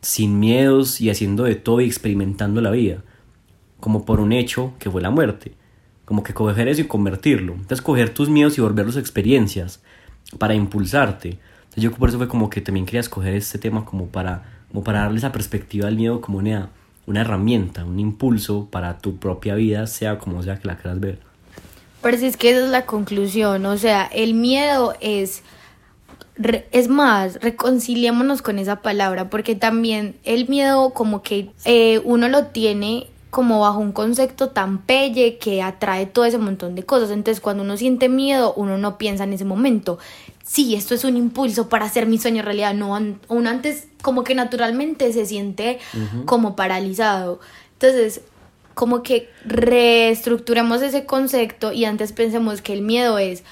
sin miedos y haciendo de todo y experimentando la vida. Como por un hecho que fue la muerte. Como que coger eso y convertirlo. Entonces coger tus miedos y volverlos experiencias para impulsarte. Entonces yo por eso fue como que también quería escoger este tema como para, como para darle esa perspectiva al miedo como una, una herramienta, un impulso para tu propia vida, sea como sea que la quieras ver. Pero si es que esa es la conclusión, o sea, el miedo es... Es más, reconciliémonos con esa palabra, porque también el miedo como que eh, uno lo tiene como bajo un concepto tan pelle que atrae todo ese montón de cosas. Entonces, cuando uno siente miedo, uno no piensa en ese momento, sí, esto es un impulso para hacer mi sueño realidad. No, uno antes como que naturalmente se siente como paralizado. Entonces, como que reestructuremos ese concepto y antes pensemos que el miedo es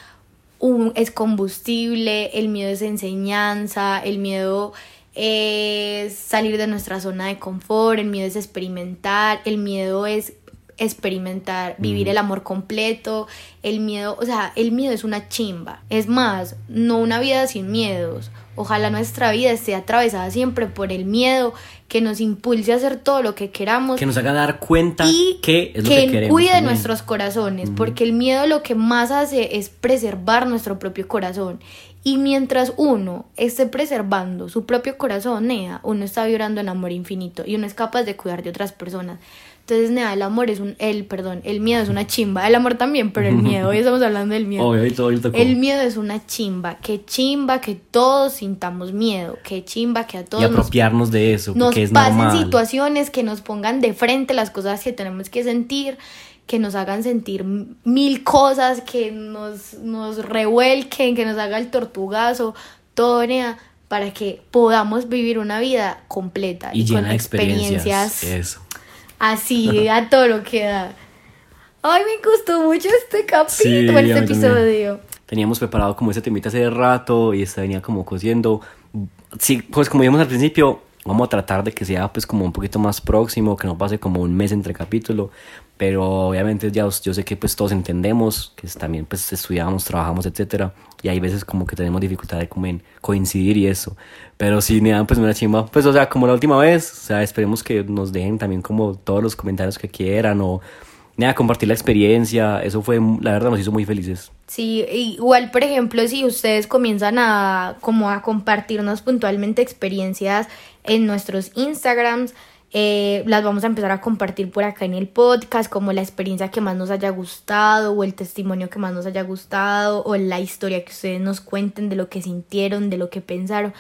un, es combustible, el miedo es enseñanza, el miedo es salir de nuestra zona de confort, el miedo es experimentar, el miedo es experimentar, vivir el amor completo, el miedo, o sea, el miedo es una chimba. Es más, no una vida sin miedos. Ojalá nuestra vida esté atravesada siempre por el miedo que nos impulse a hacer todo lo que queramos. Que nos haga dar cuenta y que es lo que, que cuide nuestros corazones, porque el miedo lo que más hace es preservar nuestro propio corazón. Y mientras uno esté preservando su propio corazón, uno está vibrando en amor infinito y uno es capaz de cuidar de otras personas. Entonces, nada, el amor es un, el, perdón, el miedo es una chimba, el amor también, pero el miedo, hoy estamos hablando del miedo. el miedo es una chimba, que chimba que todos sintamos miedo, que chimba que a todos y apropiarnos de eso, nos es pasen situaciones que nos pongan de frente las cosas que tenemos que sentir, que nos hagan sentir mil cosas, que nos, nos revuelquen, que nos haga el tortugazo, todo, para que podamos vivir una vida completa y, llena con de experiencias. Eso así, [LAUGHS] a todo lo que da. Ay, me gustó mucho este capítulo, este episodio. Teníamos preparado como ese temita hace rato y esta venía como cosiendo. Sí, pues como dijimos al principio, vamos a tratar de que sea pues como un poquito más próximo, que no pase como un mes entre capítulo, pero obviamente ya yo sé que pues todos entendemos que también pues estudiamos, trabajamos, etcétera, y hay veces como que tenemos dificultad como en coincidir y eso, pero si me dan pues una chimba, pues o sea, como la última vez, o sea, esperemos que nos dejen también como todos los comentarios que quieran o nada, compartir la experiencia, eso fue, la verdad nos hizo muy felices. Sí, igual por ejemplo si ustedes comienzan a como a compartirnos puntualmente experiencias en nuestros Instagrams, eh, las vamos a empezar a compartir por acá en el podcast, como la experiencia que más nos haya gustado, o el testimonio que más nos haya gustado, o la historia que ustedes nos cuenten de lo que sintieron, de lo que pensaron.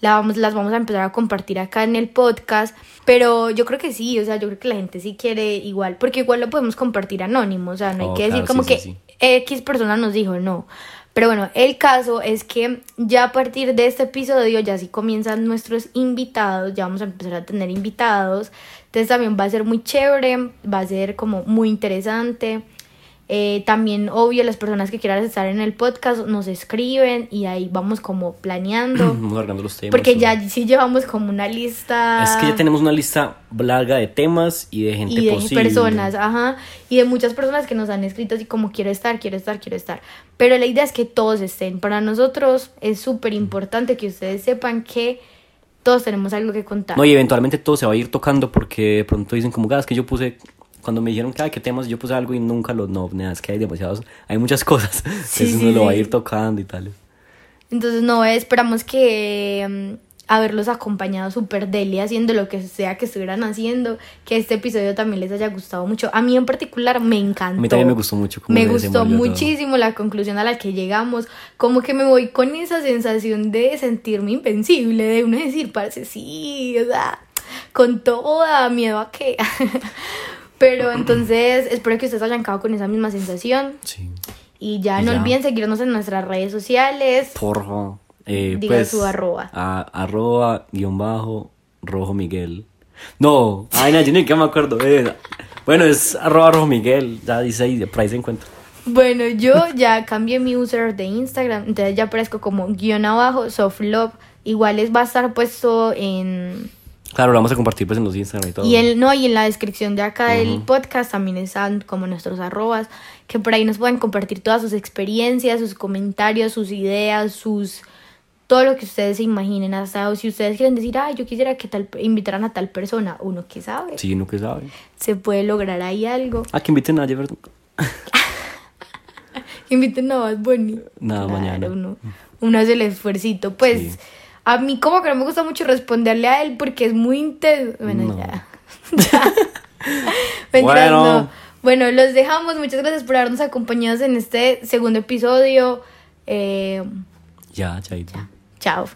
La vamos, las vamos a empezar a compartir acá en el podcast. Pero yo creo que sí, o sea, yo creo que la gente sí quiere igual, porque igual lo podemos compartir anónimo, o sea, no hay oh, que decir como que X persona nos dijo, no. Pero bueno, el caso es que ya a partir de este episodio ya sí comienzan nuestros invitados, ya vamos a empezar a tener invitados. Entonces también va a ser muy chévere, va a ser como muy interesante. Eh, también, obvio, las personas que quieran estar en el podcast nos escriben y ahí vamos como planeando. [CLEARS THROAT] los temas. Porque ya sí llevamos como una lista. Es que ya tenemos una lista larga de temas y de gente y de personas, ajá. Y de muchas personas que nos han escrito así como quiero estar, quiero estar, quiero estar. Pero la idea es que todos estén. Para nosotros es súper importante que ustedes sepan que todos tenemos algo que contar. No, y eventualmente todo se va a ir tocando porque de pronto dicen como, gas, que yo puse cuando me dijeron que, hay qué temas, yo puse algo y nunca lo, no, es que hay demasiados, hay muchas [LAUGHS] cosas, sí, eso lo va a ir tocando y tal. Entonces, no, esperamos que mm, haberlos acompañado súper deli haciendo lo que sea que estuvieran haciendo, que este episodio también les haya gustado mucho. A mí en particular me encantó. A mí también me gustó mucho. me gustó muchísimo la conclusión a la que llegamos, como que me voy con esa sensación de sentirme invencible, de uno decir, parece sí, o sea, con toda miedo a que... [LAUGHS] Pero entonces espero que ustedes hayan quedado con esa misma sensación. Sí. Y ya no olviden seguirnos en nuestras redes sociales. Porfa. Eh, Diga pues, su arroba. a- arroba guion bajo rojo Miguel. No, ay, no, yo ni que me acuerdo. eh. Bueno, es arroba rojo Miguel. Ya dice ahí, por ahí se encuentra. Bueno, yo ya cambié mi user de Instagram, entonces ya aparezco como guion abajo, soft love. Igual les va a estar puesto en Claro, lo vamos a compartir pues en los Instagram y todo. Y el, no, y en la descripción de acá del podcast también están como nuestros arrobas, que por ahí nos pueden compartir todas sus experiencias, sus comentarios, sus ideas, sus todo lo que ustedes se imaginen, hasta o si ustedes quieren decir, ay, yo quisiera que tal invitaran a tal persona, uno que sabe, Sí, uno que sabe. se puede lograr ahí algo. Ah, que inviten a Jefferson. [LAUGHS] Inviten a Bad Bunny. Nada, mañana. Uno, uno hace el esfuercito. Pues Sí. A mí como que no me gusta mucho responderle a él porque es muy intenso. Bueno, No. ya. [LAUGHS] Ya. Mentiras, Bueno. no. Bueno, los dejamos. Muchas gracias por habernos acompañado en este segundo episodio. Eh, Ya, chaito. chao.